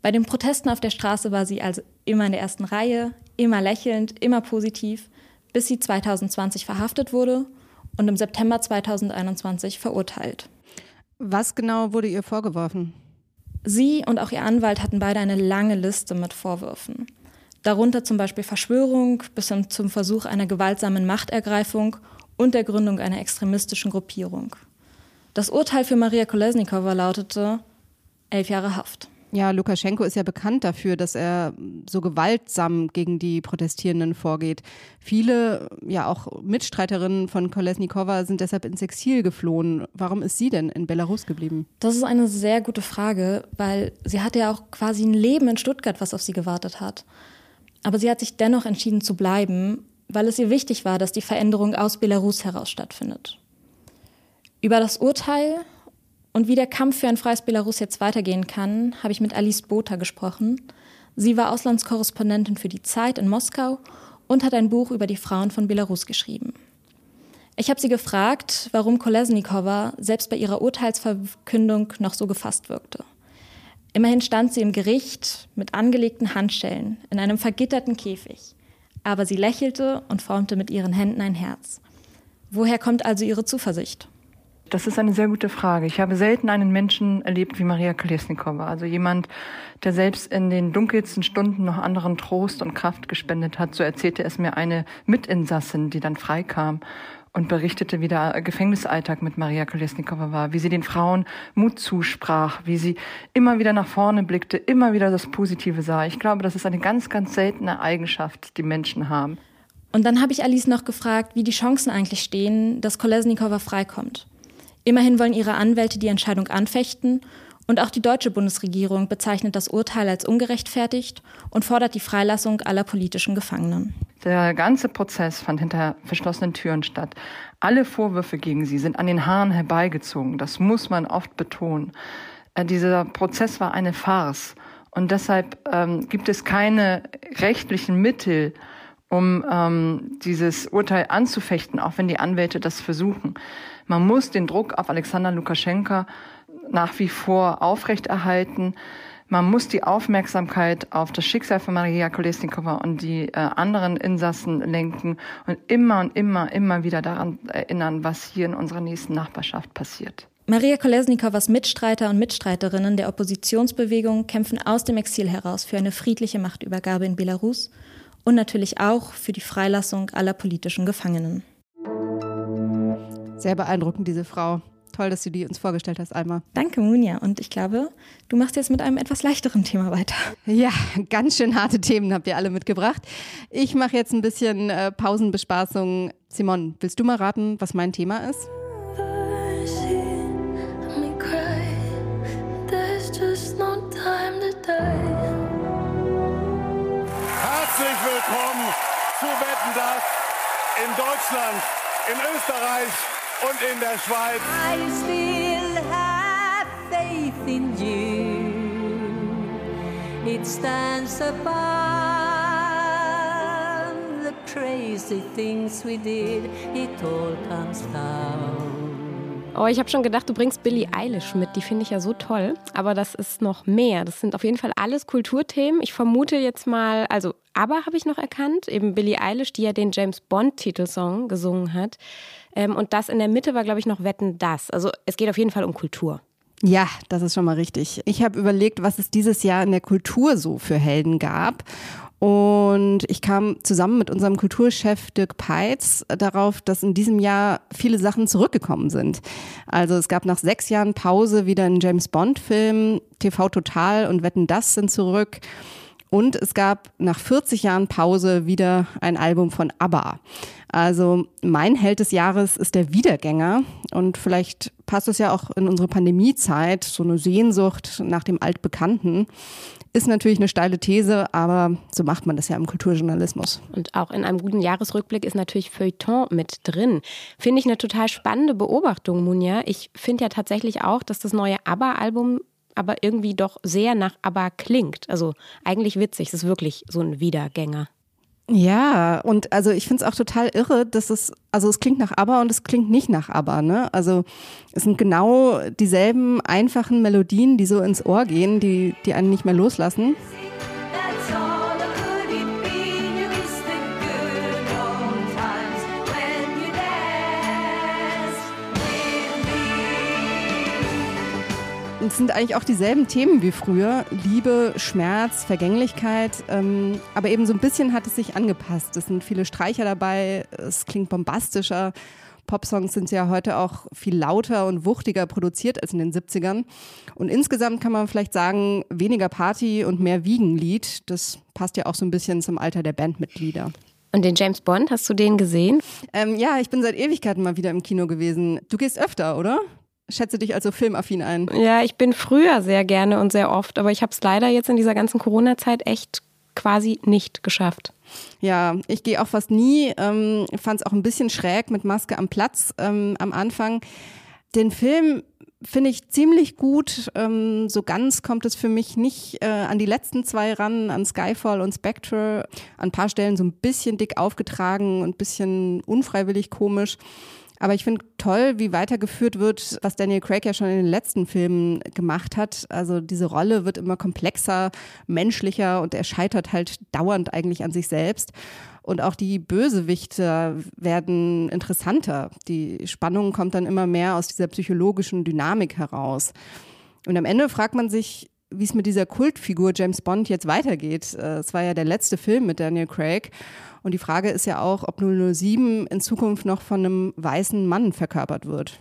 Bei den Protesten auf der Straße war sie also immer in der ersten Reihe, immer lächelnd, immer positiv, bis sie 2020 verhaftet wurde und im September 2021 verurteilt. Was genau wurde ihr vorgeworfen? Sie und auch ihr Anwalt hatten beide eine lange Liste mit Vorwürfen. Darunter zum Beispiel Verschwörung bis hin zum Versuch einer gewaltsamen Machtergreifung und der Gründung einer extremistischen Gruppierung. Das Urteil für Maria Kolesnikova lautete elf Jahre Haft. Ja, Lukaschenko ist ja bekannt dafür, dass er so gewaltsam gegen die Protestierenden vorgeht. Viele, ja auch Mitstreiterinnen von Kolesnikova sind deshalb ins Exil geflohen. Warum ist sie denn in Belarus geblieben? Das ist eine sehr gute Frage, weil sie hatte ja auch quasi ein Leben in Stuttgart, was auf sie gewartet hat. Aber sie hat sich dennoch entschieden zu bleiben, weil es ihr wichtig war, dass die Veränderung aus Belarus heraus stattfindet. Über das Urteil und wie der Kampf für ein freies Belarus jetzt weitergehen kann, habe ich mit Alice Botha gesprochen. Sie war Auslandskorrespondentin für die Zeit in Moskau und hat ein Buch über die Frauen von Belarus geschrieben. Ich habe sie gefragt, warum Kolesnikova selbst bei ihrer Urteilsverkündung noch so gefasst wirkte. Immerhin stand sie im Gericht mit angelegten Handschellen in einem vergitterten Käfig. Aber sie lächelte und formte mit ihren Händen ein Herz. Woher kommt also ihre Zuversicht? Das ist eine sehr gute Frage. Ich habe selten einen Menschen erlebt wie Maria Kolesnikova. Also jemand, der selbst in den dunkelsten Stunden noch anderen Trost und Kraft gespendet hat. So erzählte es mir eine Mitinsassin, die dann freikam und berichtete, wie der Gefängnisalltag mit Maria Kolesnikova war, wie sie den Frauen Mut zusprach, wie sie immer wieder nach vorne blickte, immer wieder das Positive sah. Ich glaube, das ist eine ganz, ganz seltene Eigenschaft, die Menschen haben. Und dann habe ich Alice noch gefragt, wie die Chancen eigentlich stehen, dass Kolesnikova freikommt. Immerhin wollen ihre Anwälte die Entscheidung anfechten und auch die deutsche Bundesregierung bezeichnet das Urteil als ungerechtfertigt und fordert die Freilassung aller politischen Gefangenen. Der ganze Prozess fand hinter verschlossenen Türen statt. Alle Vorwürfe gegen sie sind an den Haaren herbeigezogen. Das muss man oft betonen. Äh, dieser Prozess war eine Farce. Und deshalb ähm, gibt es keine rechtlichen Mittel, um ähm, dieses Urteil anzufechten, auch wenn die Anwälte das versuchen. Man muss den Druck auf Alexander Lukaschenka nach wie vor aufrechterhalten. Man muss die Aufmerksamkeit auf das Schicksal von Maria Kolesnikova und die äh, anderen Insassen lenken und immer und immer, immer wieder daran erinnern, was hier in unserer nächsten Nachbarschaft passiert. Maria Kolesnikowas Mitstreiter und Mitstreiterinnen der Oppositionsbewegung kämpfen aus dem Exil heraus für eine friedliche Machtübergabe in Belarus und natürlich auch für die Freilassung aller politischen Gefangenen. Sehr beeindruckend, diese Frau. Toll, dass du die uns vorgestellt hast, Alma. Danke, Munja. Und ich glaube, du machst jetzt mit einem etwas leichteren Thema weiter. Ja, ganz schön harte Themen habt ihr alle mitgebracht. Ich mache jetzt ein bisschen äh, Pausenbespaßung. Simon, willst du mal raten, was mein Thema ist? Herzlich willkommen zu Wetten das in Deutschland, in Österreich und in der Schweiz. I still have faith in you. It stands above the crazy things we did. It all comes down. Oh, ich habe schon gedacht, du bringst Billie Eilish mit. Die finde ich ja so toll. Aber das ist noch mehr. Das sind auf jeden Fall alles Kulturthemen. Ich vermute jetzt mal, also ABBA habe ich noch erkannt, eben Billie Eilish, die ja den James Bond-Titelsong gesungen hat. Ähm, und das in der Mitte war, glaube ich, noch Wetten das. Also es geht auf jeden Fall um Kultur. Ja, das ist schon mal richtig. Ich habe überlegt, was es dieses Jahr in der Kultur so für Helden gab. Und ich kam zusammen mit unserem Kulturchef Dirk Peitz darauf, dass in diesem Jahr viele Sachen zurückgekommen sind. Also es gab nach sechs Jahren Pause wieder einen James Bond-Film, TV Total und Wetten das sind zurück. Und es gab nach 40 Jahren Pause wieder ein Album von ABBA. Also mein Held des Jahres ist der Wiedergänger. Und vielleicht passt es ja auch in unsere Pandemiezeit, so eine Sehnsucht nach dem Altbekannten. Ist natürlich eine steile These, aber so macht man das ja im Kulturjournalismus. Und auch in einem guten Jahresrückblick ist natürlich Feuilleton mit drin. Finde ich eine total spannende Beobachtung, Munja. Ich finde ja tatsächlich auch, dass das neue ABBA-Album aber irgendwie doch sehr nach ABBA klingt. Also eigentlich witzig, es ist wirklich so ein Wiedergänger. Ja, und also ich finde es auch total irre, dass es, also es klingt nach ABBA und es klingt nicht nach ABBA, ne? Also es sind genau dieselben einfachen Melodien, die so ins Ohr gehen, die, die einen nicht mehr loslassen. Es sind eigentlich auch dieselben Themen wie früher. Liebe, Schmerz, Vergänglichkeit. Ähm, aber eben so ein bisschen hat es sich angepasst. Es sind viele Streicher dabei, es klingt bombastischer. Popsongs sind ja heute auch viel lauter und wuchtiger produziert als in den 70ern. Und insgesamt kann man vielleicht sagen, weniger Party und mehr Wiegenlied. Das passt ja auch so ein bisschen zum Alter der Bandmitglieder. Und den James Bond, hast du den gesehen? Ähm, ja, ich bin seit Ewigkeiten mal wieder im Kino gewesen. Du gehst öfter, oder? Schätze dich also filmaffin ein. Ja, ich bin früher sehr gerne und sehr oft, aber ich habe es leider jetzt in dieser ganzen Corona-Zeit echt quasi nicht geschafft. Ja, ich gehe auch fast nie. Ähm, Fand es auch ein bisschen schräg mit Maske am Platz ähm, am Anfang. Den Film finde ich ziemlich gut. Ähm, so ganz kommt es für mich nicht äh, an die letzten zwei ran, an Skyfall und Spectre. An ein paar Stellen so ein bisschen dick aufgetragen und ein bisschen unfreiwillig komisch. Aber ich finde toll, wie weitergeführt wird, was Daniel Craig ja schon in den letzten Filmen gemacht hat. Also diese Rolle wird immer komplexer, menschlicher und er scheitert halt dauernd eigentlich an sich selbst. Und auch die Bösewichte werden interessanter. Die Spannung kommt dann immer mehr aus dieser psychologischen Dynamik heraus. Und am Ende fragt man sich, wie es mit dieser Kultfigur James Bond jetzt weitergeht. Äh, es war ja der letzte Film mit Daniel Craig. Und die Frage ist ja auch, ob 007 in Zukunft noch von einem weißen Mann verkörpert wird.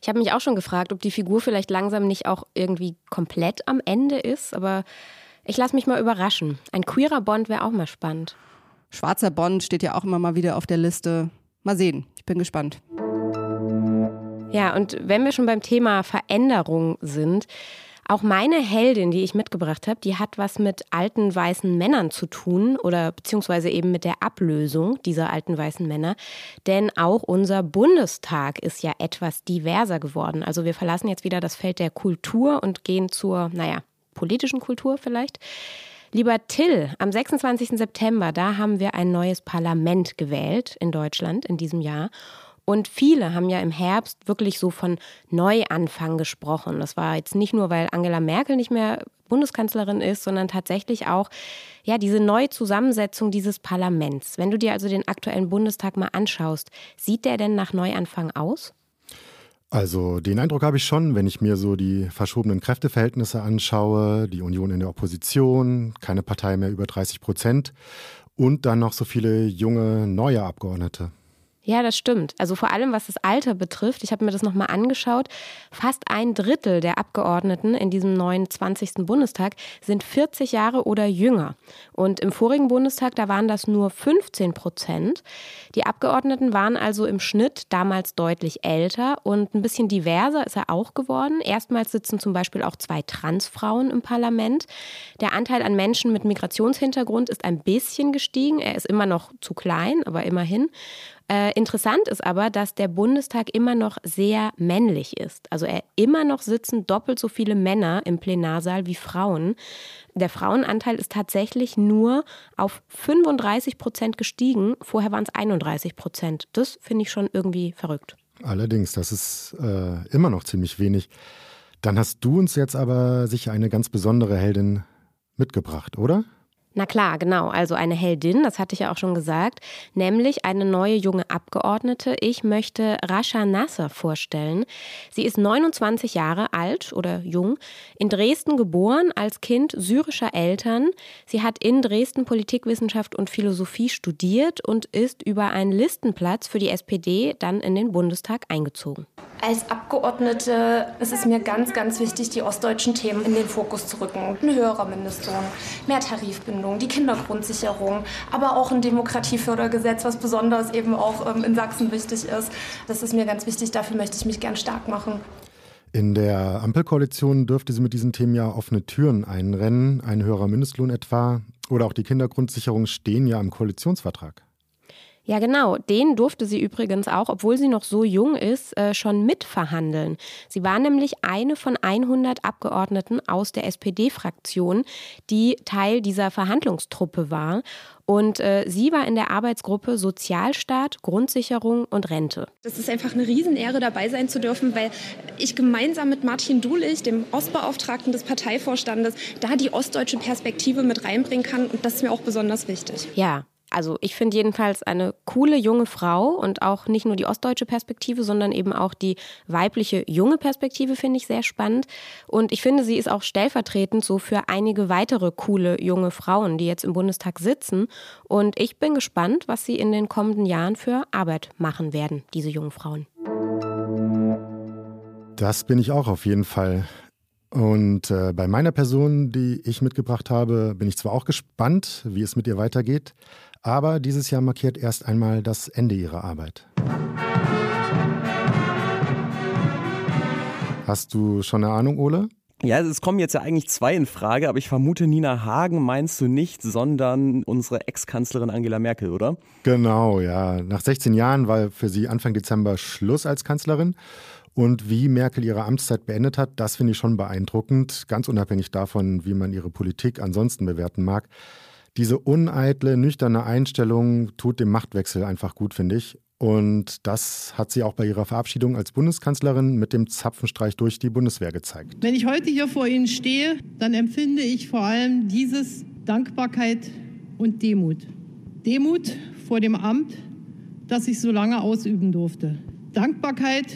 Ich habe mich auch schon gefragt, ob die Figur vielleicht langsam nicht auch irgendwie komplett am Ende ist, aber ich lasse mich mal überraschen. Ein queerer Bond wäre auch mal spannend. Schwarzer Bond steht ja auch immer mal wieder auf der Liste. Mal sehen, ich bin gespannt. Ja, und wenn wir schon beim Thema Veränderung sind, auch meine Heldin, die ich mitgebracht habe, die hat was mit alten weißen Männern zu tun oder beziehungsweise eben mit der Ablösung dieser alten weißen Männer. Denn auch unser Bundestag ist ja etwas diverser geworden. Also wir verlassen jetzt wieder das Feld der Kultur und gehen zur, naja, politischen Kultur vielleicht. Lieber Till, am 26. September, da haben wir ein neues Parlament gewählt in Deutschland in diesem Jahr. Und viele haben ja im Herbst wirklich so von Neuanfang gesprochen. Das war jetzt nicht nur, weil Angela Merkel nicht mehr Bundeskanzlerin ist, sondern tatsächlich auch ja diese neue Zusammensetzung dieses Parlaments. Wenn du dir also den aktuellen Bundestag mal anschaust, sieht der denn nach Neuanfang aus? Also den Eindruck habe ich schon, wenn ich mir so die verschobenen Kräfteverhältnisse anschaue, die Union in der Opposition, keine Partei mehr über 30 Prozent und dann noch so viele junge neue Abgeordnete. Ja, das stimmt. Also vor allem, was das Alter betrifft, ich habe mir das nochmal angeschaut, fast ein Drittel der Abgeordneten in diesem neuen 20. Bundestag sind 40 Jahre oder jünger. Und im vorigen Bundestag, da waren das nur 15 Prozent. Die Abgeordneten waren also im Schnitt damals deutlich älter und ein bisschen diverser ist er auch geworden. Erstmals sitzen zum Beispiel auch zwei Transfrauen im Parlament. Der Anteil an Menschen mit Migrationshintergrund ist ein bisschen gestiegen. Er ist immer noch zu klein, aber immerhin. Äh, interessant ist aber, dass der Bundestag immer noch sehr männlich ist. Also er immer noch sitzen doppelt so viele Männer im Plenarsaal wie Frauen. Der Frauenanteil ist tatsächlich nur auf 35 Prozent gestiegen. Vorher waren es 31 Prozent. Das finde ich schon irgendwie verrückt. Allerdings, das ist äh, immer noch ziemlich wenig. Dann hast du uns jetzt aber sicher eine ganz besondere Heldin mitgebracht, oder? Na klar, genau. Also eine Heldin, das hatte ich ja auch schon gesagt, nämlich eine neue junge Abgeordnete. Ich möchte Rasha Nasser vorstellen. Sie ist 29 Jahre alt oder jung, in Dresden geboren, als Kind syrischer Eltern. Sie hat in Dresden Politikwissenschaft und Philosophie studiert und ist über einen Listenplatz für die SPD dann in den Bundestag eingezogen. Als Abgeordnete ist es mir ganz, ganz wichtig, die ostdeutschen Themen in den Fokus zu rücken. Ein höherer Mindestlohn, mehr Tarifbindung, die Kindergrundsicherung, aber auch ein Demokratiefördergesetz, was besonders eben auch ähm, in Sachsen wichtig ist. Das ist mir ganz wichtig, dafür möchte ich mich gern stark machen. In der Ampelkoalition dürfte sie mit diesen Themen ja offene Türen einrennen, ein höherer Mindestlohn etwa oder auch die Kindergrundsicherung stehen ja im Koalitionsvertrag. Ja, genau. Den durfte sie übrigens auch, obwohl sie noch so jung ist, äh, schon mitverhandeln. Sie war nämlich eine von 100 Abgeordneten aus der SPD-Fraktion, die Teil dieser Verhandlungstruppe war. Und äh, sie war in der Arbeitsgruppe Sozialstaat, Grundsicherung und Rente. Das ist einfach eine Riesenehre, dabei sein zu dürfen, weil ich gemeinsam mit Martin Dulich, dem Ostbeauftragten des Parteivorstandes, da die ostdeutsche Perspektive mit reinbringen kann. Und das ist mir auch besonders wichtig. Ja, also ich finde jedenfalls eine coole junge Frau und auch nicht nur die ostdeutsche Perspektive, sondern eben auch die weibliche junge Perspektive finde ich sehr spannend. Und ich finde, sie ist auch stellvertretend so für einige weitere coole junge Frauen, die jetzt im Bundestag sitzen. Und ich bin gespannt, was sie in den kommenden Jahren für Arbeit machen werden, diese jungen Frauen. Das bin ich auch auf jeden Fall. Und äh, bei meiner Person, die ich mitgebracht habe, bin ich zwar auch gespannt, wie es mit ihr weitergeht, aber dieses Jahr markiert erst einmal das Ende ihrer Arbeit. Hast du schon eine Ahnung, Ole? Ja, es kommen jetzt ja eigentlich zwei in Frage, aber ich vermute, Nina Hagen meinst du nicht, sondern unsere Ex-Kanzlerin Angela Merkel, oder? Genau, ja. Nach 16 Jahren war für sie Anfang Dezember Schluss als Kanzlerin. Und wie Merkel ihre Amtszeit beendet hat, das finde ich schon beeindruckend, ganz unabhängig davon, wie man ihre Politik ansonsten bewerten mag. Diese uneitle, nüchterne Einstellung tut dem Machtwechsel einfach gut, finde ich. Und das hat sie auch bei ihrer Verabschiedung als Bundeskanzlerin mit dem Zapfenstreich durch die Bundeswehr gezeigt. Wenn ich heute hier vor Ihnen stehe, dann empfinde ich vor allem dieses Dankbarkeit und Demut. Demut vor dem Amt, das ich so lange ausüben durfte. Dankbarkeit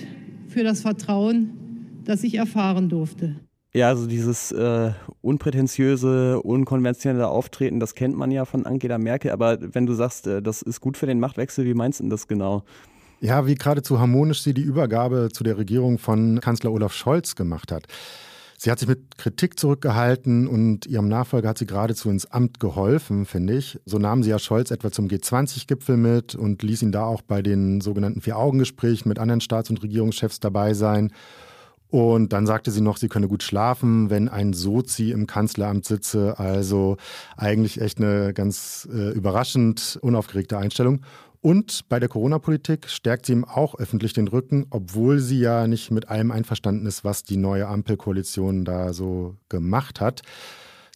für das Vertrauen, das ich erfahren durfte. Ja, also dieses äh, unprätentiöse, unkonventionelle Auftreten, das kennt man ja von Angela Merkel. Aber wenn du sagst, äh, das ist gut für den Machtwechsel, wie meinst du denn das genau? Ja, wie geradezu harmonisch sie die Übergabe zu der Regierung von Kanzler Olaf Scholz gemacht hat. Sie hat sich mit Kritik zurückgehalten und ihrem Nachfolger hat sie geradezu ins Amt geholfen, finde ich. So nahm sie ja Scholz etwa zum G20-Gipfel mit und ließ ihn da auch bei den sogenannten Vier-Augen-Gesprächen mit anderen Staats- und Regierungschefs dabei sein. Und dann sagte sie noch, sie könne gut schlafen, wenn ein Sozi im Kanzleramt sitze. Also eigentlich echt eine ganz äh, überraschend unaufgeregte Einstellung. Und bei der Corona-Politik stärkt sie ihm auch öffentlich den Rücken, obwohl sie ja nicht mit allem einverstanden ist, was die neue Ampelkoalition da so gemacht hat.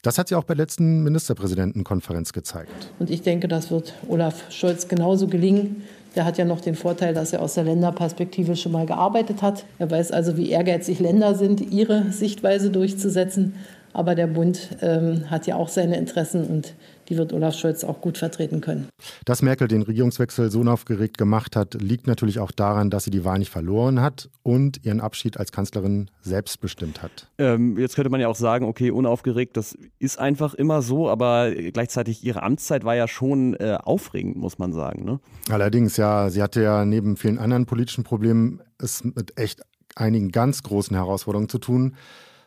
Das hat sie auch bei der letzten Ministerpräsidentenkonferenz gezeigt. Und ich denke, das wird Olaf Scholz genauso gelingen. Der hat ja noch den Vorteil, dass er aus der Länderperspektive schon mal gearbeitet hat. Er weiß also, wie ehrgeizig Länder sind, ihre Sichtweise durchzusetzen. Aber der Bund ähm, hat ja auch seine Interessen und die wird Olaf Scholz auch gut vertreten können. Dass Merkel den Regierungswechsel so unaufgeregt gemacht hat, liegt natürlich auch daran, dass sie die Wahl nicht verloren hat und ihren Abschied als Kanzlerin selbst bestimmt hat. Ähm, jetzt könnte man ja auch sagen, okay, unaufgeregt, das ist einfach immer so, aber gleichzeitig ihre Amtszeit war ja schon äh, aufregend, muss man sagen. Ne? Allerdings, ja, sie hatte ja neben vielen anderen politischen Problemen es mit echt einigen ganz großen Herausforderungen zu tun.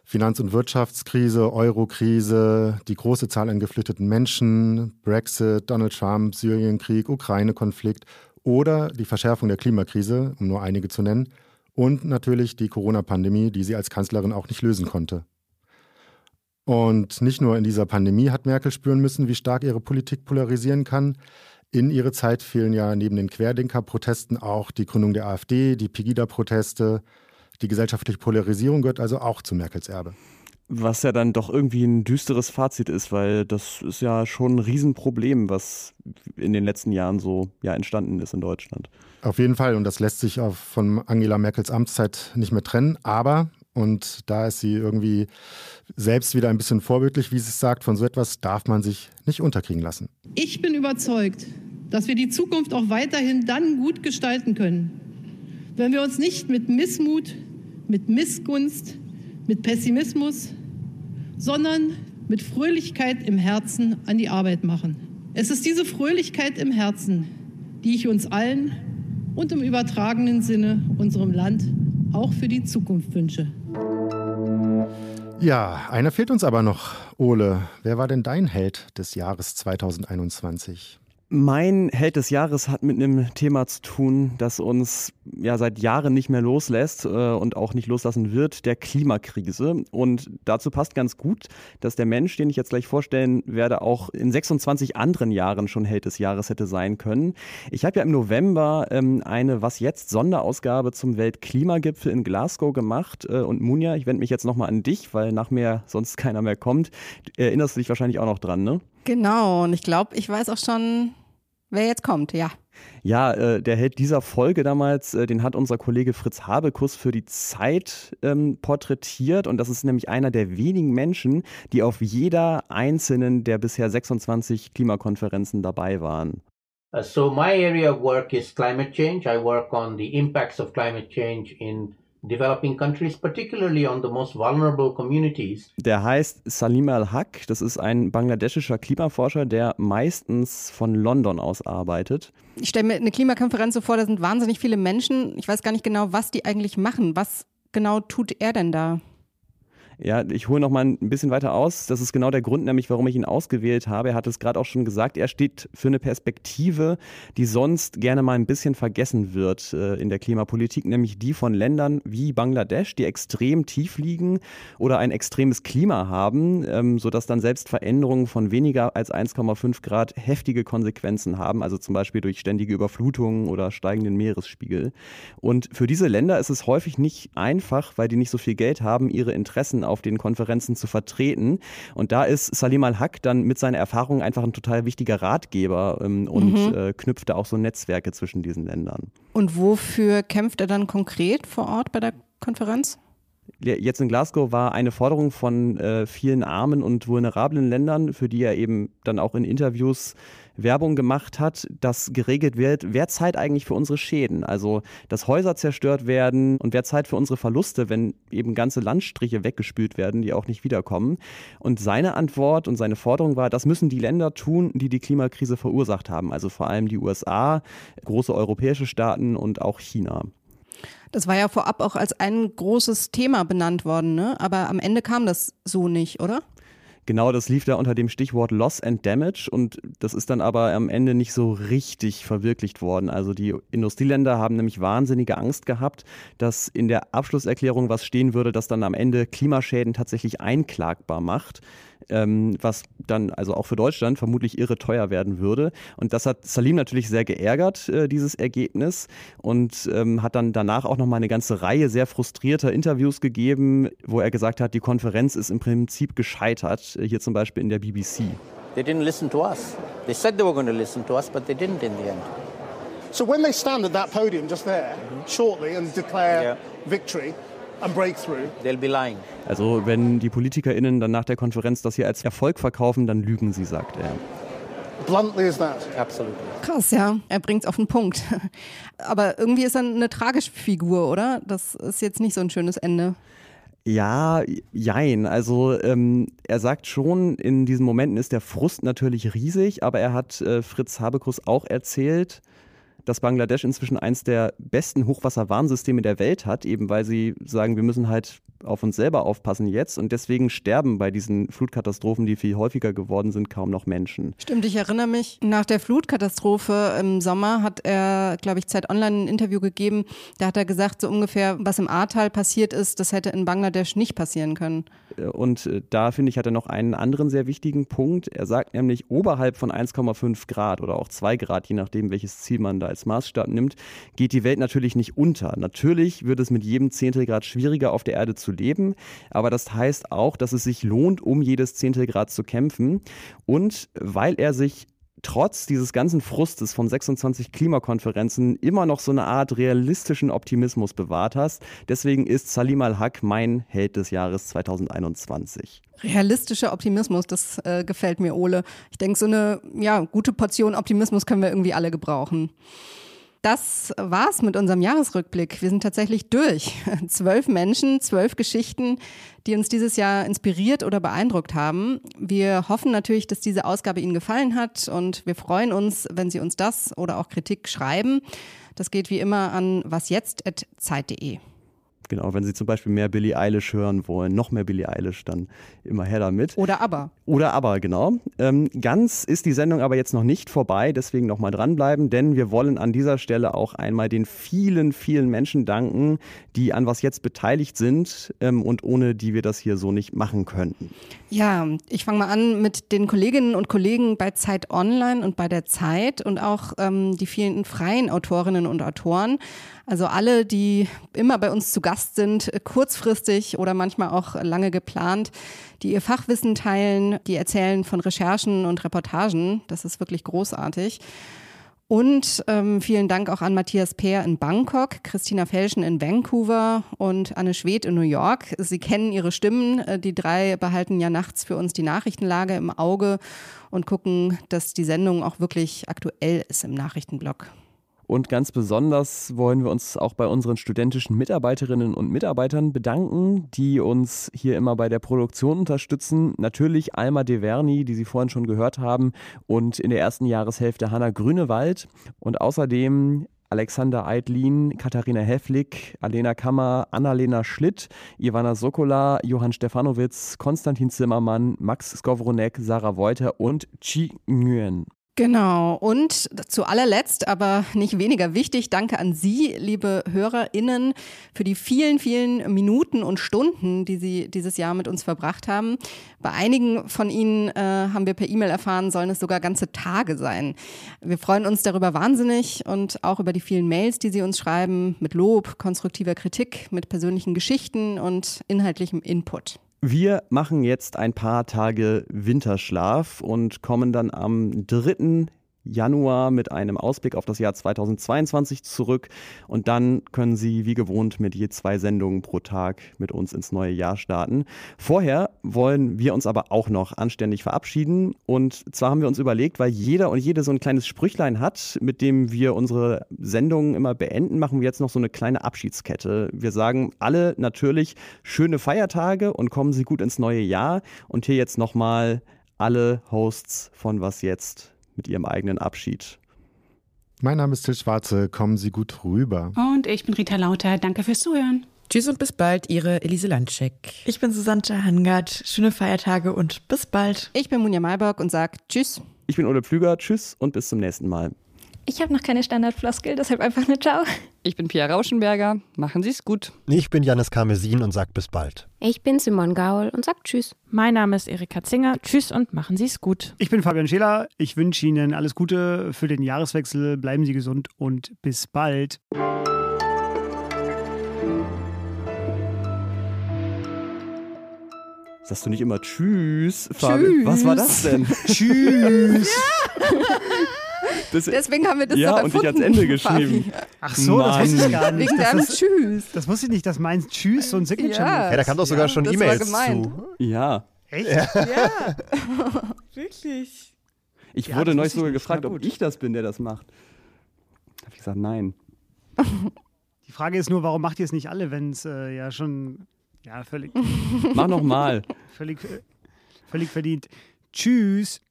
Finanz- und Wirtschaftskrise, Eurokrise, die große Zahl an geflüchteten Menschen, Brexit, Donald Trump, Syrienkrieg, Ukraine-Konflikt oder die Verschärfung der Klimakrise, um nur einige zu nennen, und natürlich die Corona-Pandemie, die sie als Kanzlerin auch nicht lösen konnte. Und nicht nur in dieser Pandemie hat Merkel spüren müssen, wie stark ihre Politik polarisieren kann. In ihre Zeit fehlen ja neben den Querdenker-Protesten auch die Gründung der AfD, die Pegida-Proteste, die gesellschaftliche Polarisierung gehört also auch zu Merkels Erbe. Was ja dann doch irgendwie ein düsteres Fazit ist, weil das ist ja schon ein Riesenproblem, was in den letzten Jahren so ja, entstanden ist in Deutschland. Auf jeden Fall. Und das lässt sich auch von Angela Merkels Amtszeit nicht mehr trennen. Aber, und da ist sie irgendwie selbst wieder ein bisschen vorbildlich, wie sie es sagt, von so etwas darf man sich nicht unterkriegen lassen. Ich bin überzeugt, dass wir die Zukunft auch weiterhin dann gut gestalten können, wenn wir uns nicht mit Missmut, mit Missgunst, mit Pessimismus, sondern mit Fröhlichkeit im Herzen an die Arbeit machen. Es ist diese Fröhlichkeit im Herzen, die ich uns allen und im übertragenen Sinne unserem Land auch für die Zukunft wünsche. Ja, einer fehlt uns aber noch, Ole. Wer war denn dein Held des Jahres 2021? Mein Held des Jahres hat mit einem Thema zu tun, das uns ja seit Jahren nicht mehr loslässt äh, und auch nicht loslassen wird, der Klimakrise. Und dazu passt ganz gut, dass der Mensch, den ich jetzt gleich vorstellen werde, auch in 26 anderen Jahren schon Held des Jahres hätte sein können. Ich habe ja im November ähm, eine Was jetzt Sonderausgabe zum Weltklimagipfel in Glasgow gemacht. Äh, und Munja, ich wende mich jetzt nochmal an dich, weil nach mir sonst keiner mehr kommt. Erinnerst du dich wahrscheinlich auch noch dran, ne? Genau, und ich glaube, ich weiß auch schon, wer jetzt kommt, ja. Ja, äh, der Held dieser Folge damals, äh, den hat unser Kollege Fritz Habekus für die Zeit ähm, porträtiert. Und das ist nämlich einer der wenigen Menschen, die auf jeder einzelnen der bisher 26 Klimakonferenzen dabei waren. Uh, so my area of work is climate change. I work on the impacts of climate change in developing countries, particularly on the most vulnerable communities. Der heißt Salim Al-Haq. Das ist ein bangladeschischer Klimaforscher, der meistens von London aus arbeitet. Ich stelle mir eine Klimakonferenz so vor, da sind wahnsinnig viele Menschen. Ich weiß gar nicht genau, was die eigentlich machen. Was genau tut er denn da? Ja, ich hole noch mal ein bisschen weiter aus. Das ist genau der Grund, nämlich warum ich ihn ausgewählt habe. Er hat es gerade auch schon gesagt. Er steht für eine Perspektive, die sonst gerne mal ein bisschen vergessen wird äh, in der Klimapolitik, nämlich die von Ländern wie Bangladesch, die extrem tief liegen oder ein extremes Klima haben, ähm, sodass dann selbst Veränderungen von weniger als 1,5 Grad heftige Konsequenzen haben, also zum Beispiel durch ständige Überflutungen oder steigenden Meeresspiegel. Und für diese Länder ist es häufig nicht einfach, weil die nicht so viel Geld haben, ihre Interessen auf den Konferenzen zu vertreten. Und da ist Salim Al-Haq dann mit seiner Erfahrung einfach ein total wichtiger Ratgeber ähm, und mhm. äh, knüpft da auch so Netzwerke zwischen diesen Ländern. Und wofür kämpft er dann konkret vor Ort bei der Konferenz? Jetzt in Glasgow war eine Forderung von äh, vielen armen und vulnerablen Ländern, für die er eben dann auch in Interviews Werbung gemacht hat, dass geregelt wird, wer zahlt eigentlich für unsere Schäden? Also, dass Häuser zerstört werden und wer zahlt für unsere Verluste, wenn eben ganze Landstriche weggespült werden, die auch nicht wiederkommen. Und seine Antwort und seine Forderung war, das müssen die Länder tun, die die Klimakrise verursacht haben. Also vor allem die USA, große europäische Staaten und auch China. Das war ja vorab auch als ein großes Thema benannt worden, ne? aber am Ende kam das so nicht, oder? Genau, das lief da unter dem Stichwort Loss and Damage und das ist dann aber am Ende nicht so richtig verwirklicht worden. Also die Industrieländer haben nämlich wahnsinnige Angst gehabt, dass in der Abschlusserklärung was stehen würde, das dann am Ende Klimaschäden tatsächlich einklagbar macht. Ähm, was dann also auch für Deutschland vermutlich irre teuer werden würde. Und das hat Salim natürlich sehr geärgert, äh, dieses Ergebnis, und ähm, hat dann danach auch noch mal eine ganze Reihe sehr frustrierter Interviews gegeben, wo er gesagt hat, die Konferenz ist im Prinzip gescheitert, hier zum Beispiel in der BBC. They didn't listen to us. They said they were going to listen to us, but they didn't in the end. So when they stand at that podium just there, shortly, and declare Yeah. victory and breakthrough, They'll be lying. Also wenn die PolitikerInnen dann nach der Konferenz das hier als Erfolg verkaufen, dann lügen sie, sagt er. bluntly as that. Absolutely. Krass, ja. Er bringt es auf den Punkt. Aber irgendwie ist er eine tragische Figur, oder? Das ist jetzt nicht so ein schönes Ende. Ja, jein. Also ähm, er sagt schon, in diesen Momenten ist der Frust natürlich riesig, aber er hat äh, Fritz Habekus auch erzählt, dass Bangladesch inzwischen eins der besten Hochwasserwarnsysteme der Welt hat, eben weil sie sagen, wir müssen halt auf uns selber aufpassen jetzt und deswegen sterben bei diesen Flutkatastrophen, die viel häufiger geworden sind, kaum noch Menschen. Stimmt, ich erinnere mich, nach der Flutkatastrophe im Sommer hat er, glaube ich, Zeit Online ein Interview gegeben. Da hat er gesagt, so ungefähr, was im Ahrtal passiert ist, das hätte in Bangladesch nicht passieren können. Und äh, da finde ich, hat er noch einen anderen sehr wichtigen Punkt. Er sagt nämlich, oberhalb von 1,5 Grad oder auch 2 Grad, je nachdem, welches Ziel man da als Maßstab nimmt, geht die Welt natürlich nicht unter. Natürlich wird es mit jedem Zehntelgrad schwieriger auf der Erde zu leben, aber das heißt auch, dass es sich lohnt, um jedes Zehntelgrad zu kämpfen. Und weil er sich trotz dieses ganzen Frustes von 26 Klimakonferenzen immer noch so eine Art realistischen Optimismus bewahrt hast. Deswegen ist Salim al-Haq mein Held des Jahres 2021. Realistischer Optimismus, das äh, gefällt mir, Ole. Ich denke, so eine ja, gute Portion Optimismus können wir irgendwie alle gebrauchen. Das war's mit unserem Jahresrückblick. Wir sind tatsächlich durch. Zwölf Menschen, zwölf Geschichten, die uns dieses Jahr inspiriert oder beeindruckt haben. Wir hoffen natürlich, dass diese Ausgabe Ihnen gefallen hat und wir freuen uns, wenn Sie uns das oder auch Kritik schreiben. Das geht wie immer an wasjetzt.zeit.de. Genau, wenn Sie zum Beispiel mehr Billie Eilish hören wollen, noch mehr Billie Eilish, dann immer her damit. Oder aber. Oder aber, genau. Ähm, ganz ist die Sendung aber jetzt noch nicht vorbei, deswegen nochmal dranbleiben, denn wir wollen an dieser Stelle auch einmal den vielen, vielen Menschen danken, die an was jetzt beteiligt sind ähm, und ohne die wir das hier so nicht machen könnten. Ja, ich fange mal an mit den Kolleginnen und Kollegen bei Zeit Online und bei der Zeit und auch ähm, die vielen freien Autorinnen und Autoren. Also alle, die immer bei uns zu Gast sind, kurzfristig oder manchmal auch lange geplant, die ihr Fachwissen teilen, die erzählen von Recherchen und Reportagen. Das ist wirklich großartig. Und ähm, vielen Dank auch an Matthias Peer in Bangkok, Christina Felschen in Vancouver und Anne Schwedt in New York. Sie kennen ihre Stimmen. Äh, Die drei behalten ja nachts für uns die Nachrichtenlage im Auge und gucken, dass die Sendung auch wirklich aktuell ist im Nachrichtenblock. Und ganz besonders wollen wir uns auch bei unseren studentischen Mitarbeiterinnen und Mitarbeitern bedanken, die uns hier immer bei der Produktion unterstützen. Natürlich Alma Deverni, die Sie vorhin schon gehört haben, und in der ersten Jahreshälfte Hanna Grünewald und außerdem Alexander Eidlin, Katharina Hefflik, Alena Kammer, Annalena Schlitt, Ivana Sokola, Johann Stefanowitz, Konstantin Zimmermann, Max Skowronek, Sarah Wolter und Chi Nguyen. Genau. Und zu allerletzt, aber nicht weniger wichtig, danke an Sie, liebe HörerInnen, für die vielen, vielen Minuten und Stunden, die Sie dieses Jahr mit uns verbracht haben. Bei einigen von Ihnen äh, haben wir per E-Mail erfahren, sollen es sogar ganze Tage sein. Wir freuen uns darüber wahnsinnig und auch über die vielen Mails, die Sie uns schreiben, mit Lob, konstruktiver Kritik, mit persönlichen Geschichten und inhaltlichem Input. Wir machen jetzt ein paar Tage Winterschlaf und kommen dann am 3. Januar mit einem Ausblick auf das Jahr 2022 zurück. Und dann können Sie wie gewohnt mit je zwei Sendungen pro Tag mit uns ins neue Jahr starten. Vorher wollen wir uns aber auch noch anständig verabschieden. Und zwar haben wir uns überlegt, weil jeder und jede so ein kleines Sprüchlein hat, mit dem wir unsere Sendungen immer beenden, machen wir jetzt noch so eine kleine Abschiedskette. Wir sagen alle natürlich schöne Feiertage und kommen Sie gut ins neue Jahr. Und hier jetzt nochmal alle Hosts von Was jetzt mit ihrem eigenen Abschied. Mein Name ist Till Schwarze, kommen Sie gut rüber. Und ich bin Rita Lauter, danke fürs Zuhören. Tschüss und bis bald, Ihre Elise Landscheck. Ich bin Susanne Hangard, schöne Feiertage und bis bald. Ich bin Munja Malberg und sage Tschüss. Ich bin Ole Pflüger, tschüss und bis zum nächsten Mal. Ich habe noch keine Standardfloskel, deshalb einfach eine Ciao. Ich bin Pia Rauschenberger. Machen Sie es gut. Ich bin Janis Karmesin und sag bis bald. Ich bin Simon Gaul und sag Tschüss. Mein Name ist Erika Zinger. Tschüss und machen Sie es gut. Ich bin Fabian Scheler. Ich wünsche Ihnen alles Gute für den Jahreswechsel. Bleiben Sie gesund und bis bald. Sagst du nicht immer Tschüss, Fabian? Was war das denn? Tschüss. Das, Deswegen haben wir das ja, doch und erfunden, ich als Ende geschrieben. Fabi. Ach so, das wusste ich gar nicht. Wegen dass deinem das, Tschüss. Das wusste ich nicht, dass meins Tschüss so ein Signature Ja. Ja, da kam doch sogar Ja, schon das E-Mails zu. Ja. Echt? Ja. Wirklich. Ich Ja, wurde das neulich sogar gefragt, ob ich das bin, der das macht. Da habe ich gesagt, nein. Die Frage ist nur, warum macht ihr es nicht alle, wenn es äh, ja schon ja völlig Mach noch mal. völlig äh, völlig verdient. Tschüss.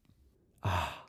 Ah.